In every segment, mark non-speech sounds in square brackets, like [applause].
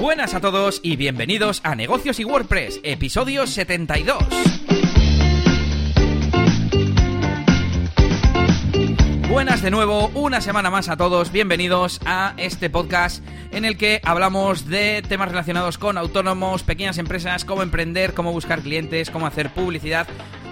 Buenas a todos y bienvenidos a Negocios y WordPress, episodio 72. Buenas de nuevo, una semana más a todos, bienvenidos a este podcast en el que hablamos de temas relacionados con autónomos, pequeñas empresas, cómo emprender, cómo buscar clientes, cómo hacer publicidad,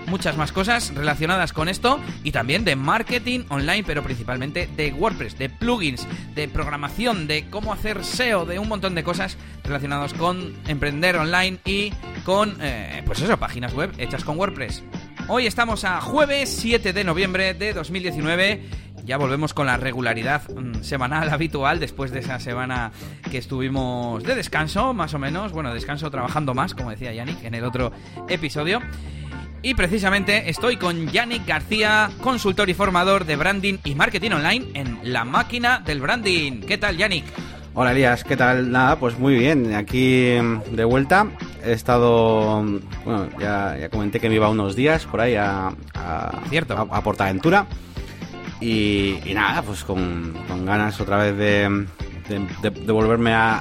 muchas más cosas relacionadas con esto y también de marketing online, pero principalmente de WordPress, de plugins, de programación, de cómo hacer SEO, de un montón de cosas relacionadas con emprender online y con, eh, pues eso, páginas web hechas con WordPress. Hoy estamos a jueves 7 de noviembre de 2019 ya volvemos con la regularidad mm, semanal [laughs] habitual después de esa semana que estuvimos de descanso, más o menos. Bueno, descanso trabajando más, como decía Yannick en el otro episodio. Y precisamente estoy con Yannick García, consultor y formador de branding y marketing online en La Máquina del Branding. ¿Qué tal, Yannick? Hola Elías, ¿qué tal? Nada, pues muy bien, aquí mm, de vuelta. He estado, mm, bueno, ya, comenté que me iba unos días por ahí a, Cierto. a, Portaventura. Y, nada, pues con, ganas otra vez de, de, volverme [laughs] a,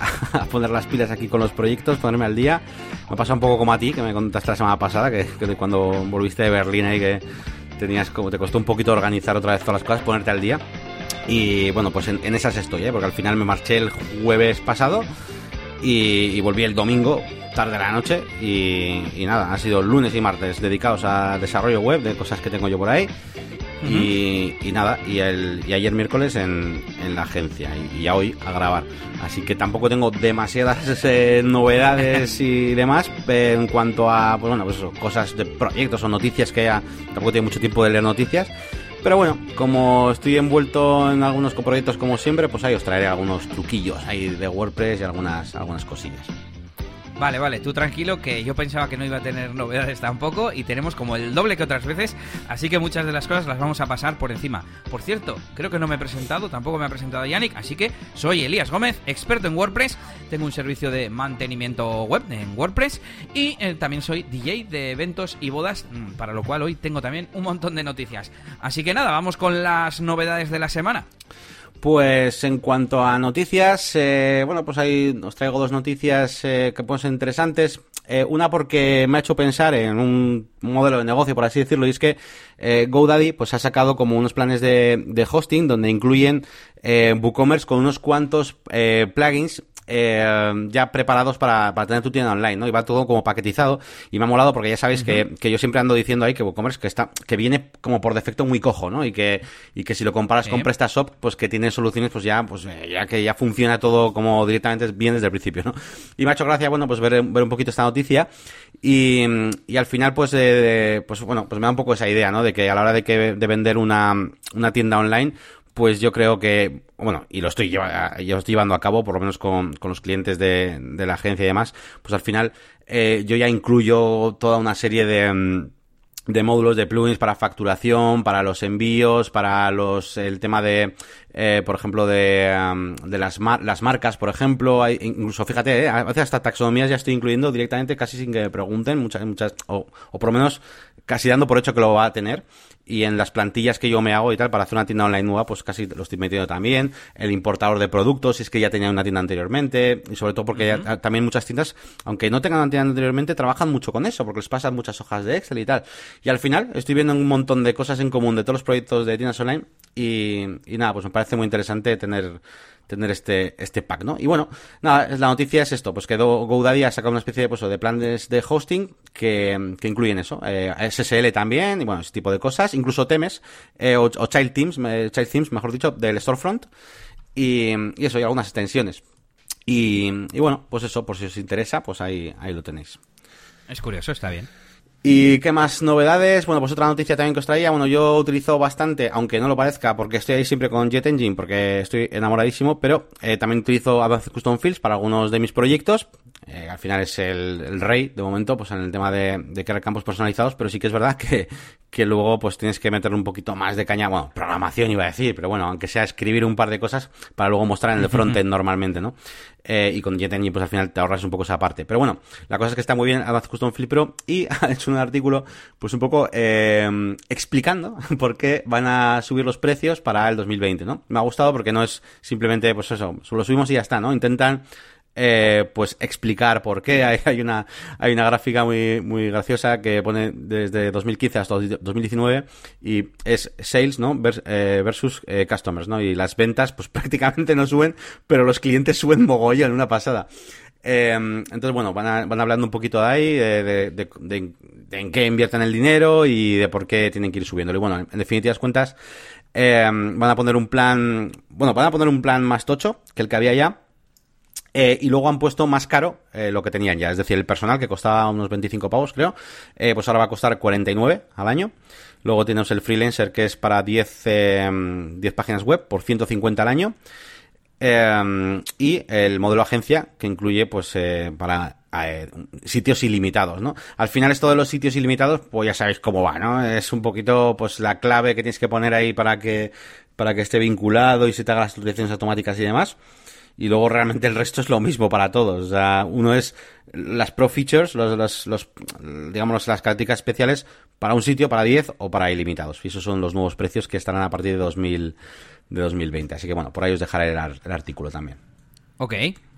poner las pilas aquí con los proyectos, ponerme al día. Me pasa un poco como a ti, que me contaste la semana pasada, que, cuando volviste de Berlín y que tenías como te costó un poquito organizar otra vez todas las cosas, ponerte al día. Y bueno, pues en, esas estoy, ¿eh? porque al final me marché el jueves pasado y, volví el domingo, tarde de la noche. Y, y, nada, ha sido lunes y martes dedicados a desarrollo web de cosas que tengo yo por ahí y, nada, y, el, y ayer miércoles en, en la agencia y, ya hoy a grabar. Así que tampoco tengo demasiadas [laughs] eh, novedades y demás en cuanto a pues bueno, pues cosas de proyectos o noticias que ya tampoco tengo mucho tiempo de leer noticias. Pero bueno, como estoy envuelto en algunos proyectos como siempre, pues ahí os traeré algunos truquillos ahí de WordPress y algunas, algunas cosillas. Vale, vale, tú tranquilo que yo pensaba que no iba a tener novedades tampoco y tenemos como el doble que otras veces, así que muchas de las cosas las vamos a pasar por encima. Por cierto, creo que no me he presentado, tampoco me ha presentado Yannick, así que soy Elías Gómez, experto en WordPress, tengo un servicio de mantenimiento web en WordPress y eh, también soy DJ de eventos y bodas, mm, para lo cual hoy tengo también un montón de noticias. Así que nada, vamos con las novedades de la semana. Pues en cuanto a noticias, eh, bueno, pues ahí os traigo dos noticias eh, que pueden ser interesantes. Eh, una porque me ha hecho pensar en un modelo de negocio, por así decirlo, y es que GoDaddy pues ha sacado como unos planes de, de hosting donde incluyen WooCommerce con unos cuantos plugins eh, ya preparados para, para, tener tu tienda online, ¿no? Y va todo como paquetizado. Y me ha molado porque ya sabéis que, que, yo siempre ando diciendo ahí que WooCommerce que está, que viene como por defecto muy cojo, ¿no? Y que, y que si lo comparas con PrestaShop, pues que tiene soluciones, pues ya, pues eh, ya que ya funciona todo como directamente bien desde el principio, ¿no? Y me ha hecho gracia, bueno, pues ver, ver un poquito esta noticia. Y, y al final, pues, eh, pues bueno, pues me da un poco esa idea, ¿no? De que a la hora de que, de vender una, una tienda online, pues yo creo que, bueno, y lo estoy, llevando a cabo, por lo menos con, con los clientes de, de, la agencia y demás, pues al final eh, yo ya incluyo toda una serie de, mm, de módulos de plugins para facturación, para los envíos, para los el tema de, eh, por ejemplo, de, mm, de las, las marcas, por ejemplo, hay, incluso fíjate, eh, a veces hasta taxonomías ya estoy incluyendo directamente casi sin que me pregunten, muchas, muchas, o, o por lo menos casi dando por hecho que lo va a tener y en las plantillas que yo me hago y tal para hacer una tienda online nueva, pues casi lo estoy metiendo también. El importador de productos, si es que ya tenía una tienda anteriormente, y sobre todo porque también muchas tiendas, aunque no tengan una tienda anteriormente, trabajan mucho con eso, porque les pasan muchas hojas de Excel y tal. Y al final estoy viendo un montón de cosas en común de todos los proyectos de tiendas online y, y nada, pues me parece muy interesante tener tener este, este pack, ¿no? Y bueno, nada, la noticia es esto, pues que GoDaddy ha sacado una especie de, pues, de planes de hosting que, que incluyen eso, eh, SSL también, y bueno, ese tipo de cosas, incluso temes, eh, o, child themes, child themes, mejor dicho, del storefront, y, y eso, y algunas extensiones. Y, y bueno, pues eso, por si os interesa, pues ahí, ahí lo tenéis. Es curioso, está bien. ¿Y qué más novedades? Bueno, pues otra noticia también que os traía. Bueno, yo utilizo bastante, aunque no lo parezca, porque estoy ahí siempre con Jet Engine, porque estoy enamoradísimo, pero eh, también utilizo Advanced Custom Fields para algunos de mis proyectos. Eh, al final es el, rey, de momento, pues en el tema de, de crear campos personalizados, pero sí que es verdad que, que luego pues tienes que meterle un poquito más de caña, bueno, programación iba a decir, pero bueno, aunque sea escribir un par de cosas para luego mostrar en el frontend normalmente, ¿no? Eh, y con JetEngine pues al final te ahorras un poco esa parte. Pero bueno, la cosa es que está muy bien Advanced Custom Field Pro y [laughs] ha hecho un artículo pues un poco eh, explicando [laughs] por qué van a subir los precios para el 2020, ¿no? Me ha gustado porque no es simplemente pues eso, solo subimos y ya está, ¿no? Intentan eh, pues explicar por qué. Hay, hay, una, hay una gráfica muy, muy graciosa que pone desde 2015 hasta 2019 y es sales, ¿no? Eh, versus eh, customers, ¿no? Y las ventas, pues [laughs] prácticamente no suben, pero los clientes suben mogollón, una pasada. entonces, bueno, van, van hablando un poquito de ahí, de, de, en qué invierten el dinero y de por qué tienen que ir subiéndolo. Y bueno, en definitivas cuentas, van a poner un plan, bueno, van a poner un plan más tocho que el que había ya eh, y luego han puesto más caro eh, lo que tenían ya. Es decir, el personal que costaba unos 25 pavos, creo, eh, pues ahora va a costar 49 al año. Luego tenemos el freelancer que es para 10, 10 páginas web por 150 al año. y el modelo agencia que incluye pues para sitios ilimitados, ¿no? Al final esto de los sitios ilimitados, pues ya sabéis cómo va, ¿no? Es un poquito pues la clave que tienes que poner ahí para que para que esté vinculado y se te haga las actualizaciones automáticas y demás y luego realmente el resto es lo mismo para todos. O sea, uno es las pro features, los, los, digamos, las características especiales para un sitio, para 10 o para ilimitados. Y esos son los nuevos precios que estarán a partir de, 2000, de 2020. Así que bueno, por ahí os dejaré el, artículo también. Ok,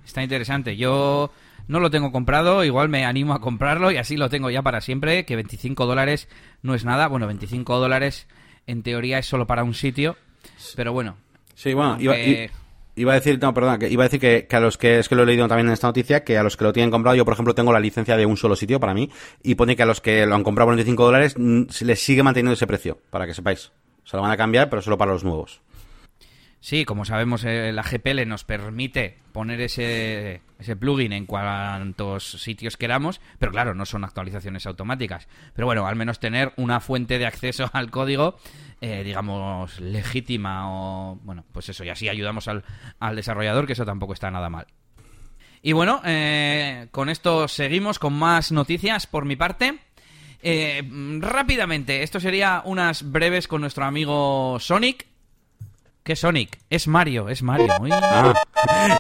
está interesante. Yo no lo tengo comprado, igual me animo a comprarlo y así lo tengo ya para siempre, que 25 dólares no es nada. Bueno, 25 dólares en teoría es solo para un sitio, pero bueno. Sí, bueno, iba, Iba a decir, no, perdón, que iba a decir que, a los que, es que lo he leído también en esta noticia, que a los que lo tienen comprado, yo por ejemplo tengo la licencia de un solo sitio para mí, y pone que a los que lo han comprado por 25 dólares, se les sigue manteniendo ese precio, para que sepáis. Se lo van a cambiar, pero solo para los nuevos. Sí, como sabemos, eh, la GPL nos permite poner ese, ese plugin en cuantos sitios queramos, pero claro, no son actualizaciones automáticas. Pero bueno, al menos tener una fuente de acceso [laughs] al código, eh, digamos, legítima o, bueno, pues eso, y así ayudamos al, al desarrollador, que eso tampoco está nada mal. Y bueno, eh, con esto seguimos con más noticias por mi parte. rápidamente, esto sería unas breves con nuestro amigo Sonic, ¿Qué Sonic? Es Mario, es Mario. Ah,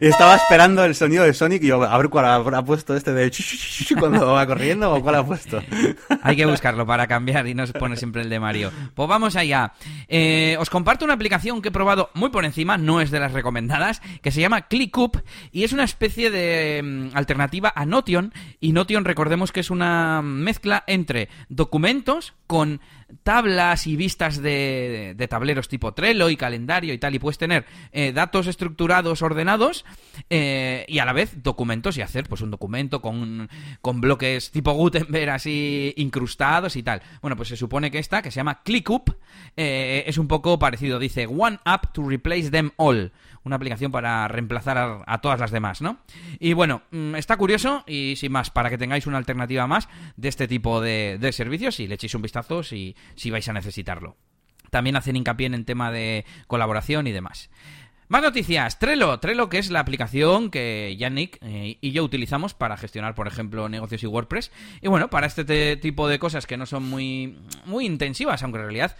estaba esperando el sonido de Sonic y yo, a ver cuál ha, puesto este de cuando va corriendo o cuál ha puesto. Hay que buscarlo para cambiar y no se pone siempre el de Mario. Pues vamos allá. Eh, os comparto una aplicación que he probado muy por encima, no es de las recomendadas, que se llama ClickUp y es una especie de mm, alternativa a Notion. Y Notion, recordemos que es una mezcla entre documentos con tablas y vistas de, tableros tipo Trello y calendario y tal, y puedes tener eh, datos estructurados, ordenados, eh, y a la vez documentos y hacer pues un documento con, con bloques tipo Gutenberg así incrustados y tal. Bueno, pues se supone que esta, que se llama ClickUp, eh, es un poco parecido. Dice One App to Replace Them All una aplicación para reemplazar a, todas las demás, ¿no? Y bueno, mm, está curioso y sin más, para que tengáis una alternativa más de este tipo de, servicios y le echéis un vistazo si, si vais a necesitarlo. También hacen hincapié en el tema de colaboración y demás. Más noticias. Trello. Trello, que es la aplicación que Yannick eh, y yo utilizamos para gestionar, por ejemplo, negocios y WordPress. Y bueno, para este tipo de cosas que no son muy, muy intensivas, aunque en realidad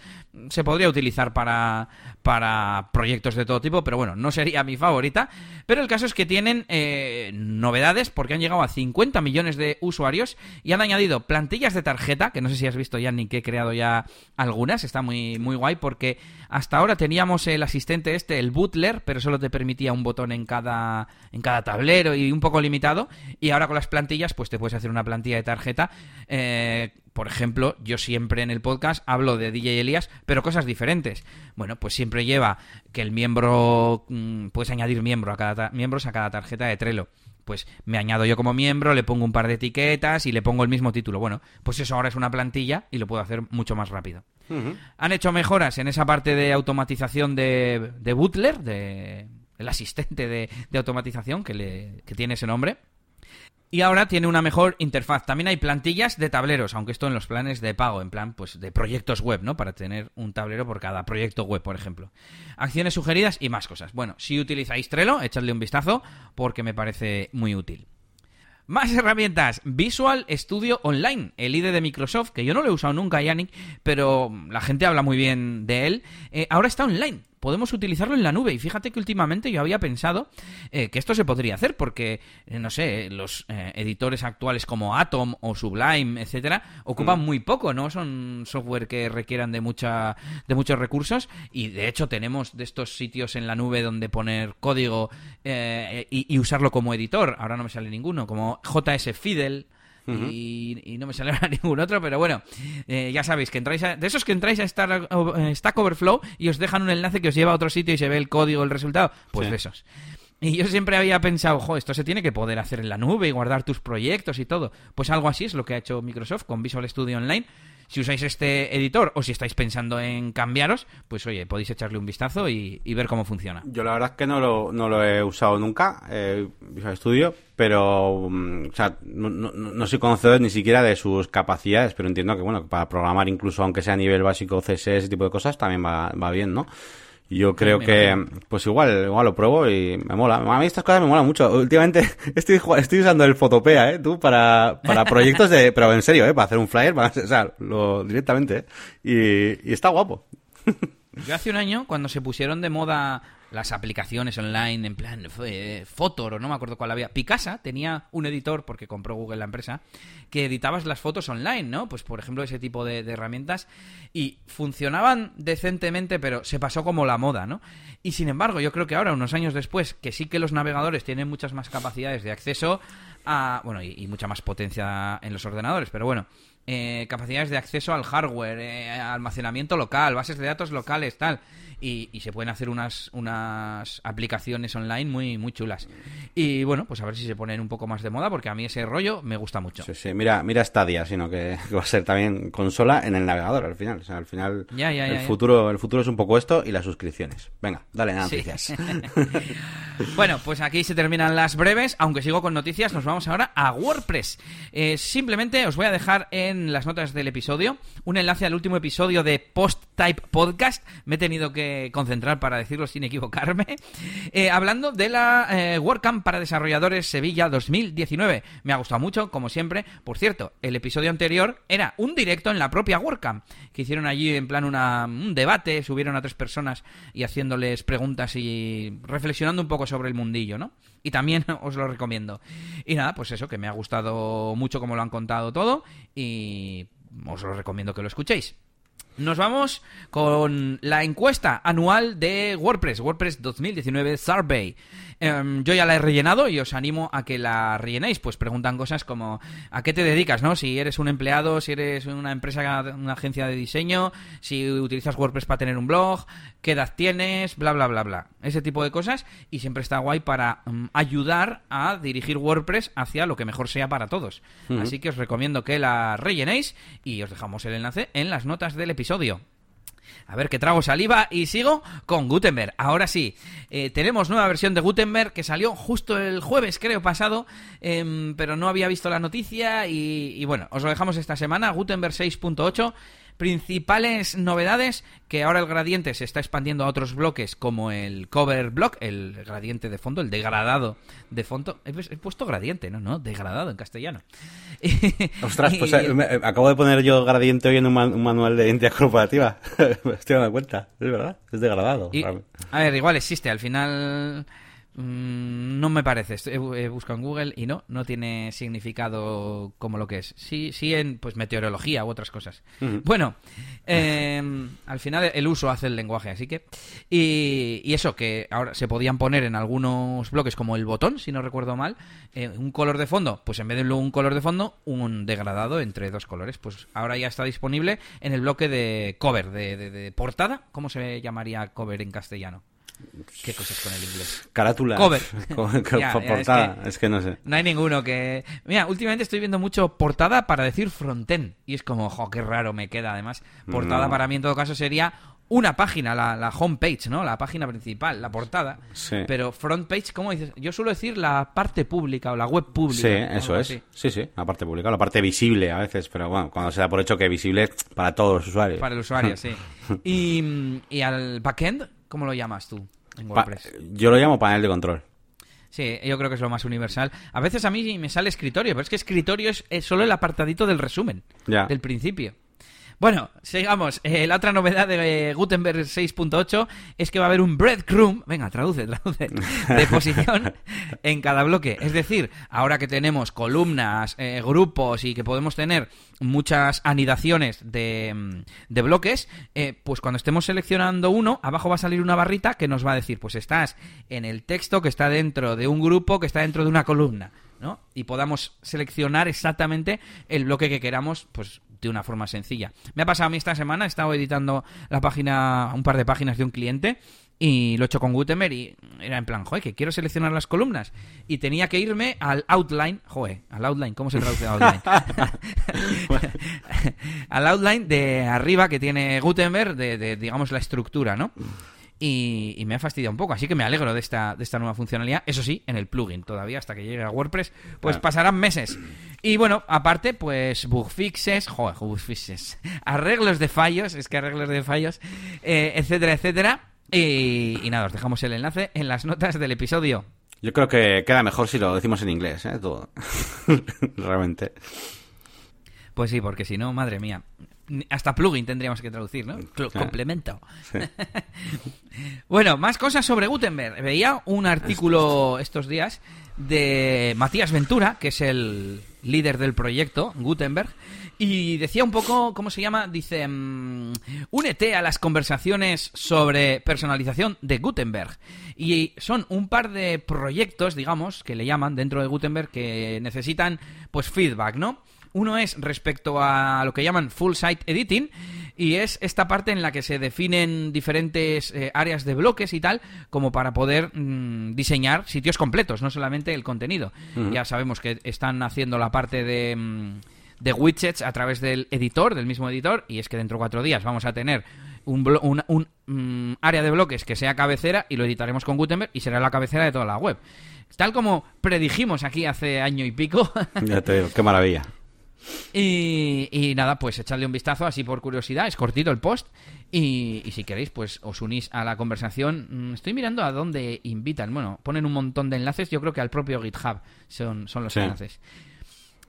se podría utilizar para, para proyectos de todo tipo, pero bueno, no sería mi favorita. Pero el caso es que tienen eh, novedades porque han llegado a 50 millones de usuarios y han añadido plantillas de tarjeta, que no sé si has visto, Yannick, he creado ya algunas. Está muy, muy guay porque hasta ahora teníamos el asistente este, el Butler, pero solo te permitía un botón en cada, en cada tablero y un poco limitado. Y ahora con las plantillas, pues te puedes hacer una plantilla de tarjeta. Eh, por ejemplo, yo siempre en el podcast hablo de DJ Elías, pero cosas diferentes. Bueno, pues siempre lleva que el miembro, mm, puedes añadir miembro a cada miembros a cada tarjeta de Trello pues me añado yo como miembro, le pongo un par de etiquetas y le pongo el mismo título. Bueno, pues eso ahora es una plantilla y lo puedo hacer mucho más rápido. Han hecho mejoras en esa parte de automatización de, de Butler, de, el asistente de, automatización que, le, que tiene ese nombre. Y ahora tiene una mejor interfaz. También hay plantillas de tableros, aunque esto en los planes de pago, en plan, pues de proyectos web, ¿no? Para tener un tablero por cada proyecto web, por ejemplo. Acciones sugeridas y más cosas. Bueno, si utilizáis Trello, echadle un vistazo porque me parece muy útil. Más herramientas. Visual Studio Online, el IDE de Microsoft, que yo no lo he usado nunca, Yannick, pero la gente habla muy bien de él. Eh, ahora está online. Podemos utilizarlo en la nube. Y fíjate que últimamente yo había pensado eh, que esto se podría hacer porque, eh, no sé, los eh, editores actuales como Atom o Sublime, etcétera, ocupan muy poco, ¿no? Son software que requieran de mucha de muchos recursos y de hecho tenemos de estos sitios en la nube donde poner código eh, y, y usarlo como editor. Ahora no me sale ninguno, como JS Fidel y, y no me sale [laughs] ahora ningún otro, pero bueno, eh, ya sabéis que entráis a- de esos que entráis a Star- eh, Stack Overflow y os dejan un enlace que os lleva a otro sitio y se ve el código, el resultado, pues Sí. de esos. Y yo siempre había pensado, jo, esto se tiene que poder hacer en la nube y guardar tus proyectos y todo. Pues algo así es lo que ha hecho Microsoft con Visual Studio Online. Si usáis este editor o si estáis pensando en cambiaros, pues oye, podéis echarle un vistazo y, ver cómo funciona. Yo la verdad es que no lo, no lo he usado nunca, eh, Studio, pero mm, o sea, no, no- no soy conocedor ni siquiera de sus capacidades, pero entiendo que bueno, para programar incluso aunque sea a nivel básico CSS, ese tipo de cosas, también va bien, ¿no? Y Yo creo que, imagino. pues igual, igual lo pruebo y me mola. A mí estas cosas me molan mucho. Últimamente [laughs] estoy, estoy usando el Fotopea, ¿eh? Tú, para, para [laughs] proyectos de, pero en serio, ¿eh? Para hacer un flyer, para- [laughs] o sea, lo, directamente, ¿eh? Y, y está guapo. Yo hace un año, cuando se pusieron de moda las aplicaciones online, en plan fue, Fotor o no me acuerdo cuál había, Picasa tenía un editor, porque compró Google la empresa, que editabas las fotos online, ¿no? Pues por ejemplo ese tipo de, de herramientas y funcionaban decentemente, pero se pasó como la moda, ¿no? Y sin embargo, yo creo que ahora, unos años después, que sí que los navegadores tienen muchas más capacidades de acceso a, bueno, y, y mucha más potencia en los ordenadores, pero bueno, eh, capacidades de acceso al hardware, eh, almacenamiento local, bases de datos locales, tal. Y, y se pueden hacer unas, unas aplicaciones online muy, muy chulas. Y bueno, pues a ver si se ponen un poco más de moda, porque a mí ese rollo me gusta mucho. Sí, sí, mira, mira Stadia, sino que, va a ser también consola en el navegador al final. O sea, al final Ya, ya, el ya, futuro, el futuro es un poco esto y las suscripciones. Venga, dale Sí. noticias. [laughs] Bueno, pues aquí se terminan las breves, aunque sigo con noticias, nos vamos ahora a WordPress. Eh, simplemente os voy a dejar en las notas del episodio un enlace al último episodio de Post Type Podcast. Me he tenido que concentrar para decirlo sin equivocarme. [laughs] Eh, hablando de la eh, WordCamp para desarrolladores Sevilla 2019. Me ha gustado mucho, como siempre. Por cierto, el episodio anterior era un directo en la propia WordCamp, que hicieron allí en plan un debate, subieron a tres personas y haciéndoles preguntas y reflexionando un poco sobre el mundillo, ¿no? Y también [laughs] os lo recomiendo. Y nada, pues eso, que me ha gustado mucho como lo han contado todo y os lo recomiendo que lo escuchéis. Nos vamos con la encuesta anual de WordPress, WordPress 2019 Survey. Em, yo ya la he rellenado y os animo a que la rellenéis. Pues preguntan cosas como ¿a qué te dedicas? ¿no? Si eres un empleado, si eres una empresa, una agencia de diseño, si utilizas WordPress para tener un blog, qué edad tienes, bla, bla, bla, bla. Ese tipo de cosas y siempre está guay para mm, ayudar a dirigir WordPress hacia lo que mejor sea para todos. Así que os recomiendo que la rellenéis y os dejamos el enlace en las notas del episodio. A ver que trago saliva y sigo con Gutenberg. Ahora sí, eh, tenemos nueva versión de Gutenberg que salió justo el jueves, creo, pasado, em, pero no había visto la noticia y, y bueno, os lo dejamos esta semana. Gutenberg 6.8. Principales novedades, que ahora el gradiente se está expandiendo a otros bloques como el cover block, el gradiente de fondo, el degradado de fondo. He, he puesto gradiente, ¿no? No, degradado en castellano. [laughs] Ostras, pues Y- eh, me- eh, acabo de poner yo gradiente hoy en un, man- un manual de identidad corporativa. [laughs] me estoy dando cuenta, es verdad, es degradado. Y, a ver, igual existe, al final mm, no me parece. He, bu- he buscado en Google y no, no tiene significado como lo que es. Sí, sí en pues meteorología u otras cosas. Bueno, eh, al final el uso hace el lenguaje, así que y, y eso que ahora se podían poner en algunos bloques como el botón, si no recuerdo mal, eh, un color de fondo, pues en vez de un color de fondo, un degradado entre dos colores. Pues ahora ya está disponible en el bloque de cover, de, de- de portada. ¿Cómo se llamaría cover en castellano? ¿Qué cosas con el inglés? Carátula. Cover. [laughs] [laughs] Es portada, que- es que no sé. No hay ninguno que... Mira, últimamente estoy viendo mucho portada para decir frontend. Y es como, jo, qué raro me queda. Además, portada No. para mí en todo caso sería una página, la, la homepage, ¿no? La página principal, la portada. Sí. Pero front page, ¿cómo dices? Yo suelo decir la parte pública o la web pública. Sí, eso es. así. Sí, sí, la parte pública, la parte visible a veces, pero bueno, cuando se da por hecho que visible para todos los usuarios. Para el usuario, [laughs] sí. Y, mm, y al backend, ¿cómo lo llamas tú en Pa- WordPress? yo lo llamo panel de control. Sí, yo creo que es lo más universal. A veces a mí me sale escritorio, pero es que escritorio es, es solo el apartadito del resumen, Ya. del principio. Bueno, sigamos. Eh, la otra novedad de Gutenberg 6.8 es que va a haber un breadcrumb, venga, traduce, [laughs] traduce, de posición en cada bloque. Es decir, ahora que tenemos columnas, eh, grupos y que podemos tener muchas anidaciones de, mm, de bloques, eh, pues cuando estemos seleccionando uno, abajo va a salir una barrita que nos va a decir, pues estás en el texto que está dentro de un grupo que está dentro de una columna. ¿no? Y podamos seleccionar exactamente el bloque que queramos, pues de una forma sencilla. Me ha pasado a mí esta semana, he estado editando la página, un par de páginas de un cliente y lo he hecho con Gutenberg y era en plan, joder, que quiero seleccionar las columnas y tenía que irme al outline, joder, al outline, ¿cómo se traduce outline? [laughs] [laughs] al outline de arriba que tiene Gutenberg de, de digamos la estructura, ¿no? Y, me ha fastidiado un poco. Así que me alegro de esta, de esta nueva funcionalidad. Eso sí, en el plugin todavía, hasta que llegue a WordPress, pues pasarán meses. Y bueno, aparte, pues bug fixes, joder, bug fixes, [laughs] arreglos de fallos, es que arreglos de fallos, eh, etcétera, etcétera. Y, nada, os dejamos el enlace en las notas del episodio. Yo creo que queda mejor si lo decimos en inglés, ¿eh? Todo. [laughs] Realmente. Pues sí, porque si no, madre mía hasta plugin tendríamos que traducir, ¿no? Complemento. [laughs] bueno, más cosas sobre Gutenberg. Veía un artículo estos días de Matías Ventura, que es el líder del proyecto Gutenberg, y decía un poco, ¿cómo se llama? Dice, mm, únete a las conversaciones sobre personalización de Gutenberg. Y son un par de proyectos, digamos, que le llaman dentro de Gutenberg, que necesitan, pues, feedback, ¿no? Uno es respecto a lo que llaman full site editing y es esta parte en la que se definen diferentes eh, áreas de bloques y tal como para poder mm, diseñar sitios completos, no solamente el contenido. Ya sabemos que están haciendo la parte de, mm, de widgets a través del editor, del mismo editor, y es que dentro de cuatro días vamos a tener un, un, mm, área de bloques que sea cabecera y lo editaremos con Gutenberg y será la cabecera de toda la web. Tal como predijimos aquí hace año y pico. Ya te digo, qué maravilla. Y, nada, pues echadle un vistazo así por curiosidad. Es cortito el post. Y, si queréis, pues os unís a la conversación. Mm, estoy mirando a dónde invitan. Bueno, ponen un montón de enlaces. Yo creo que al propio GitHub son, son los enlaces.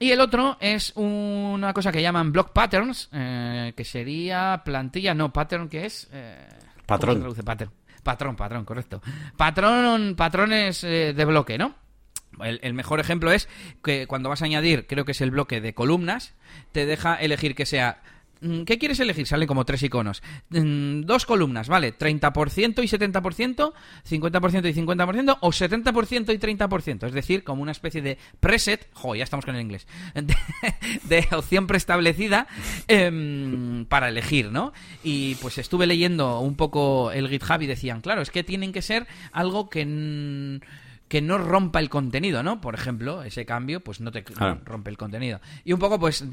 Y el otro es una cosa que llaman block patterns, eh, que sería plantilla, no, pattern, que es... Eh, patrón. pattern? Patrón, patrón, correcto. Patrón, patrones eh, de bloque, ¿no? El, mejor ejemplo es que cuando vas a añadir, creo que es el bloque de columnas, te deja elegir que sea mm, ¿Qué quieres elegir? Salen como tres iconos. Mm, dos columnas, ¿vale? 30% y 70%, 50% y 50%, o 70% y 30%. Es decir, como una especie de preset, jo, ya estamos con el inglés, [laughs] de, opción preestablecida em, para elegir, ¿no? Y pues estuve leyendo un poco el GitHub y decían, claro, es que tienen que ser algo que que no rompa el contenido, ¿no? Por ejemplo, ese cambio, pues no te rompe el contenido. Y un poco, pues,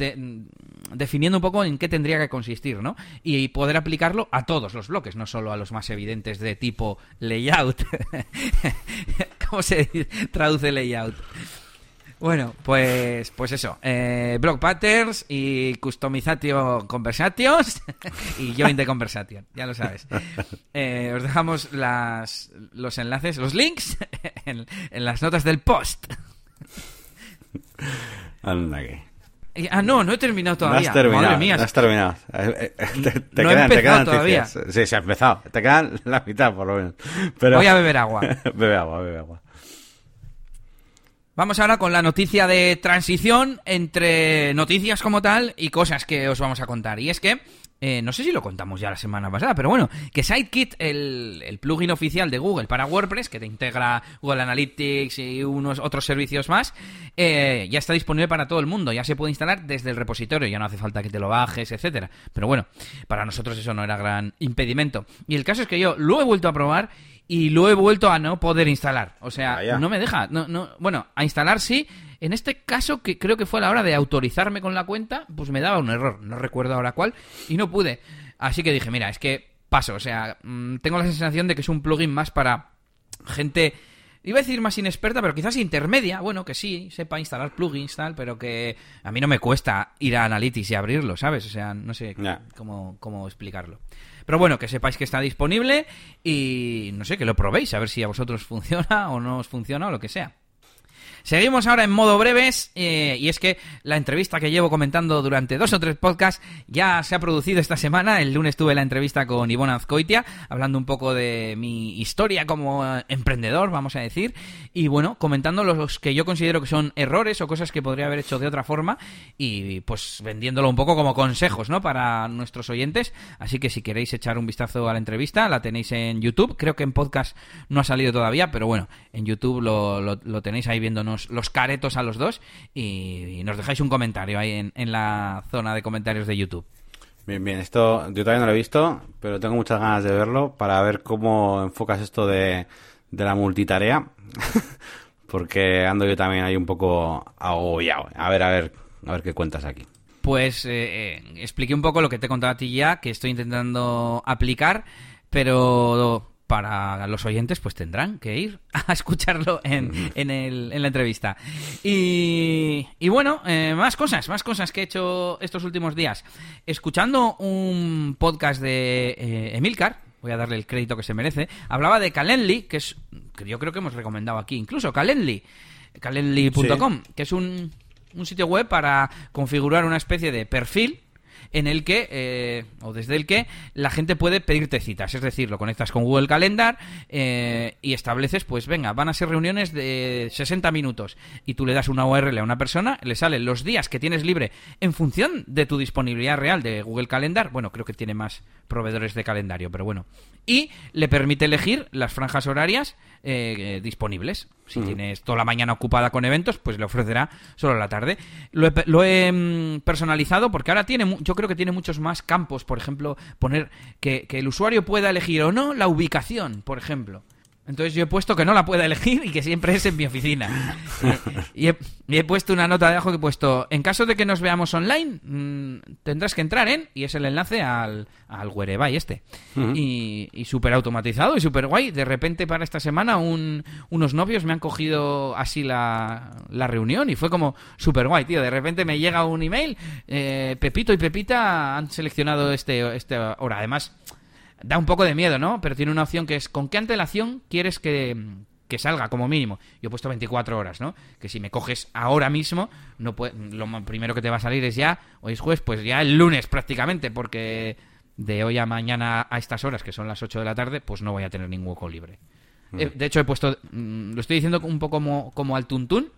definiendo un poco en qué tendría que consistir, ¿no? Y poder aplicarlo a todos los bloques, no solo a los más evidentes de tipo layout. [laughs] ¿Cómo se [laughs] traduce layout? Bueno, pues, pues eso. Eh, block patterns y customizatio conversations [laughs] y join the conversation. Ya lo sabes. [laughs] Eh, os dejamos las, los enlaces, los links [laughs] en, las notas del post. Anda que. Ah, no, no he terminado todavía. No has terminado, Madre mía. No has terminado. Eh, te, no quedan, he empezado todavía. Sí, se ha empezado. Te quedan la mitad, por lo menos. Voy a beber agua. bebe agua, bebe agua. Vamos ahora con la noticia de transición entre noticias como tal y cosas que os vamos a contar. Y es que, eh, no sé si lo contamos ya la semana pasada, pero bueno, que SideKit, el, plugin oficial de Google para WordPress, que te integra Google Analytics y unos otros servicios más, eh, ya está disponible para todo el mundo. Ya se puede instalar desde el repositorio, ya no hace falta que te lo bajes, etcétera. Pero bueno, para nosotros eso no era gran impedimento. Y el caso es que yo lo he vuelto a probar y lo he vuelto a no poder instalar. O sea, no me deja. No, no, bueno, a instalar sí. En este caso, que creo que fue a la hora de autorizarme con la cuenta, pues me daba un error. No recuerdo ahora cuál. Y no pude. Así que dije, mira, es que paso. O sea, mm, tengo la sensación de que es un plugin más para gente. Iba a decir más inexperta, pero quizás intermedia. Bueno, que sí, sepa instalar plugins, tal, pero que a mí no me cuesta ir a Analytics y abrirlo, ¿sabes? O sea, no sé cómo, cómo explicarlo. Pero bueno, que sepáis que está disponible y no sé, que lo probéis, a ver si a vosotros [laughs] funciona o no os funciona o lo que sea. Seguimos ahora en modo breves eh, y es que la entrevista que llevo comentando durante dos o tres podcasts ya se ha producido esta semana. El lunes tuve la entrevista con Ivonne Azcoitia hablando un poco de mi historia como eh, emprendedor, vamos a decir, y bueno, comentando los que yo considero que son errores o cosas que podría haber hecho de otra forma y pues vendiéndolo un poco como consejos, ¿no? Para nuestros oyentes. Así que si queréis echar un vistazo a la entrevista, la tenéis en YouTube. Creo que en podcast no ha salido todavía, pero bueno, en YouTube lo, lo tenéis ahí viéndonos los caretos a los dos y, nos dejáis un comentario ahí en, la zona de comentarios de YouTube. Bien, bien, esto yo todavía no lo he visto, pero tengo muchas ganas de verlo para ver cómo enfocas esto de, la multitarea, [laughs] porque ando yo también ahí un poco agobiado. A ver, a ver, a ver qué cuentas aquí. Pues eh, eh, expliqué un poco lo que te he contado a ti ya, que estoy intentando aplicar, pero para los oyentes pues tendrán que ir [laughs] a escucharlo en, en, el, en la entrevista. Y, y bueno, eh, más cosas, más cosas que he hecho estos últimos días. Escuchando un podcast de eh, Emilcar, voy a darle el crédito que se merece, hablaba de Calendly, que es que yo creo que hemos recomendado aquí, incluso Calendly, calendly.com, que es un, un sitio web para configurar una especie de perfil en el que, eh, o desde el que, la gente puede pedirte citas. Es decir, lo conectas con Google Calendar eh, y estableces, pues venga, van a ser reuniones de 60 minutos y tú le das una URL a una persona, le salen los días que tienes libre en función de tu disponibilidad real de Google Calendar. Bueno, creo que tiene más proveedores de calendario, pero bueno. Y le permite elegir las franjas horarias eh, disponibles. Si tienes toda la mañana ocupada con eventos, pues le ofrecerá solo la tarde. Lo he, mm, personalizado porque ahora tiene, yo creo que tiene muchos más campos. Por ejemplo, poner que, que el usuario pueda elegir o no la ubicación, por ejemplo. Entonces yo he puesto que no la pueda elegir y que siempre es en mi oficina. y, he, puesto una nota de abajo que he puesto, en caso de que nos veamos online, mm, tendrás que entrar en, y es el enlace al, al Whereby este. Y, y súper automatizado y súper guay. De repente para esta semana unos novios me han cogido así la, la reunión y fue como súper guay, tío. De repente me llega un email, eh, Pepito y Pepita han seleccionado este, este hora. Además da un poco de miedo, ¿no? Pero tiene una opción que es ¿con qué antelación quieres que, salga como mínimo? Yo he puesto 24 horas, ¿no? Que si me coges ahora mismo, no lo primero que te va a salir es ya, hoy es jueves, pues ya el lunes prácticamente, porque de hoy a mañana a estas horas, que son las 8 de la tarde, pues no voy a tener ningún hueco libre. Mm. Eh, de hecho, he puesto, mm, lo estoy diciendo un poco como, como al tuntún,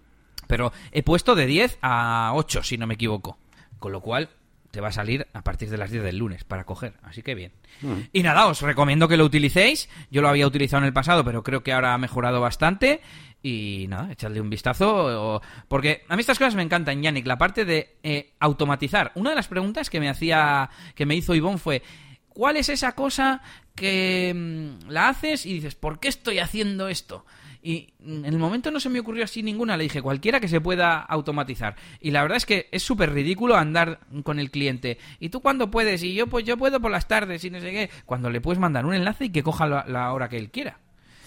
pero he puesto de 10 a 8, si no me equivoco. Con lo cual, te va a salir a partir de las 10 del lunes para coger. Así que bien. Mm. Y nada, os recomiendo que lo utilicéis. Yo lo había utilizado en el pasado, pero creo que ahora ha mejorado bastante. Y nada, echadle un vistazo. Porque a mí estas cosas me encantan, Yannick. La parte de eh, automatizar. Una de las preguntas que me hacía, que me hizo Ivonne fue. ¿Cuál es esa cosa que mm, la haces y dices, ¿por qué estoy haciendo esto? Y en el momento no se me ocurrió así ninguna, le dije cualquiera que se pueda automatizar. Y la verdad es que es súper ridículo andar con el cliente. ¿Y tú cuándo puedes? Y yo pues yo puedo por las tardes y no sé qué. Cuando le puedes mandar un enlace y que coja la, hora que él quiera.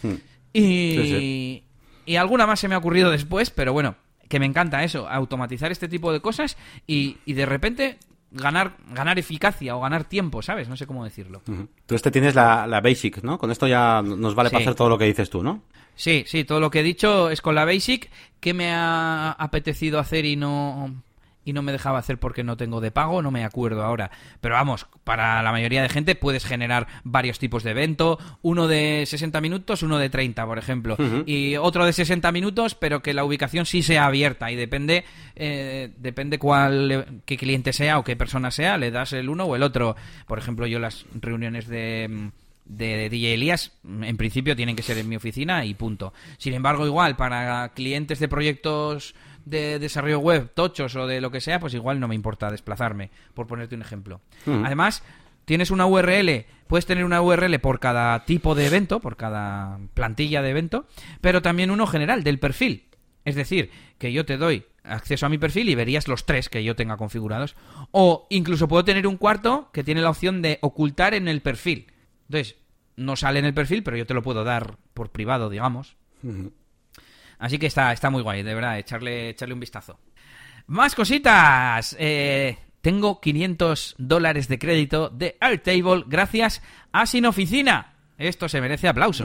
Hmm. Y, y alguna más se me ha ocurrido después, pero bueno, que me encanta eso, automatizar este tipo de cosas y, y de repente ganar, ganar eficacia o ganar tiempo, ¿sabes? No sé cómo decirlo. Tú este tienes la, la Basic, ¿no? Con esto ya nos vale para hacer todo lo que dices tú, ¿no? Sí, sí, todo lo que he dicho es con la Basic. que me ha apetecido hacer y no y no me dejaba hacer porque no tengo de pago, no me acuerdo ahora. Pero vamos, para la mayoría de gente puedes generar varios tipos de evento, uno de 60 minutos, uno de 30, por ejemplo, y otro de 60 minutos, pero que la ubicación sí sea abierta y depende eh, depende cuál qué cliente sea o qué persona sea, le das el uno o el otro. Por ejemplo, yo las reuniones de de DJ Elías, en principio tienen que ser en mi oficina y punto. Sin embargo, igual, para clientes de proyectos de desarrollo web, tochos o de lo que sea, pues igual no me importa desplazarme, por ponerte un ejemplo. Hmm. Además, tienes una URL, puedes tener una URL por cada tipo de evento, por cada plantilla de evento, pero también uno general del perfil. Es decir, que yo te doy acceso a mi perfil y verías los tres que yo tenga configurados. O incluso puedo tener un cuarto que tiene la opción de ocultar en el perfil. Entonces, no sale en el perfil, pero yo te lo puedo dar por privado, digamos. Así que está, está muy guay, de verdad, echarle, echarle un vistazo. Más cositas. Eh, tengo 500 dólares de crédito de Airtable gracias a Sin Oficina. Esto se merece aplauso.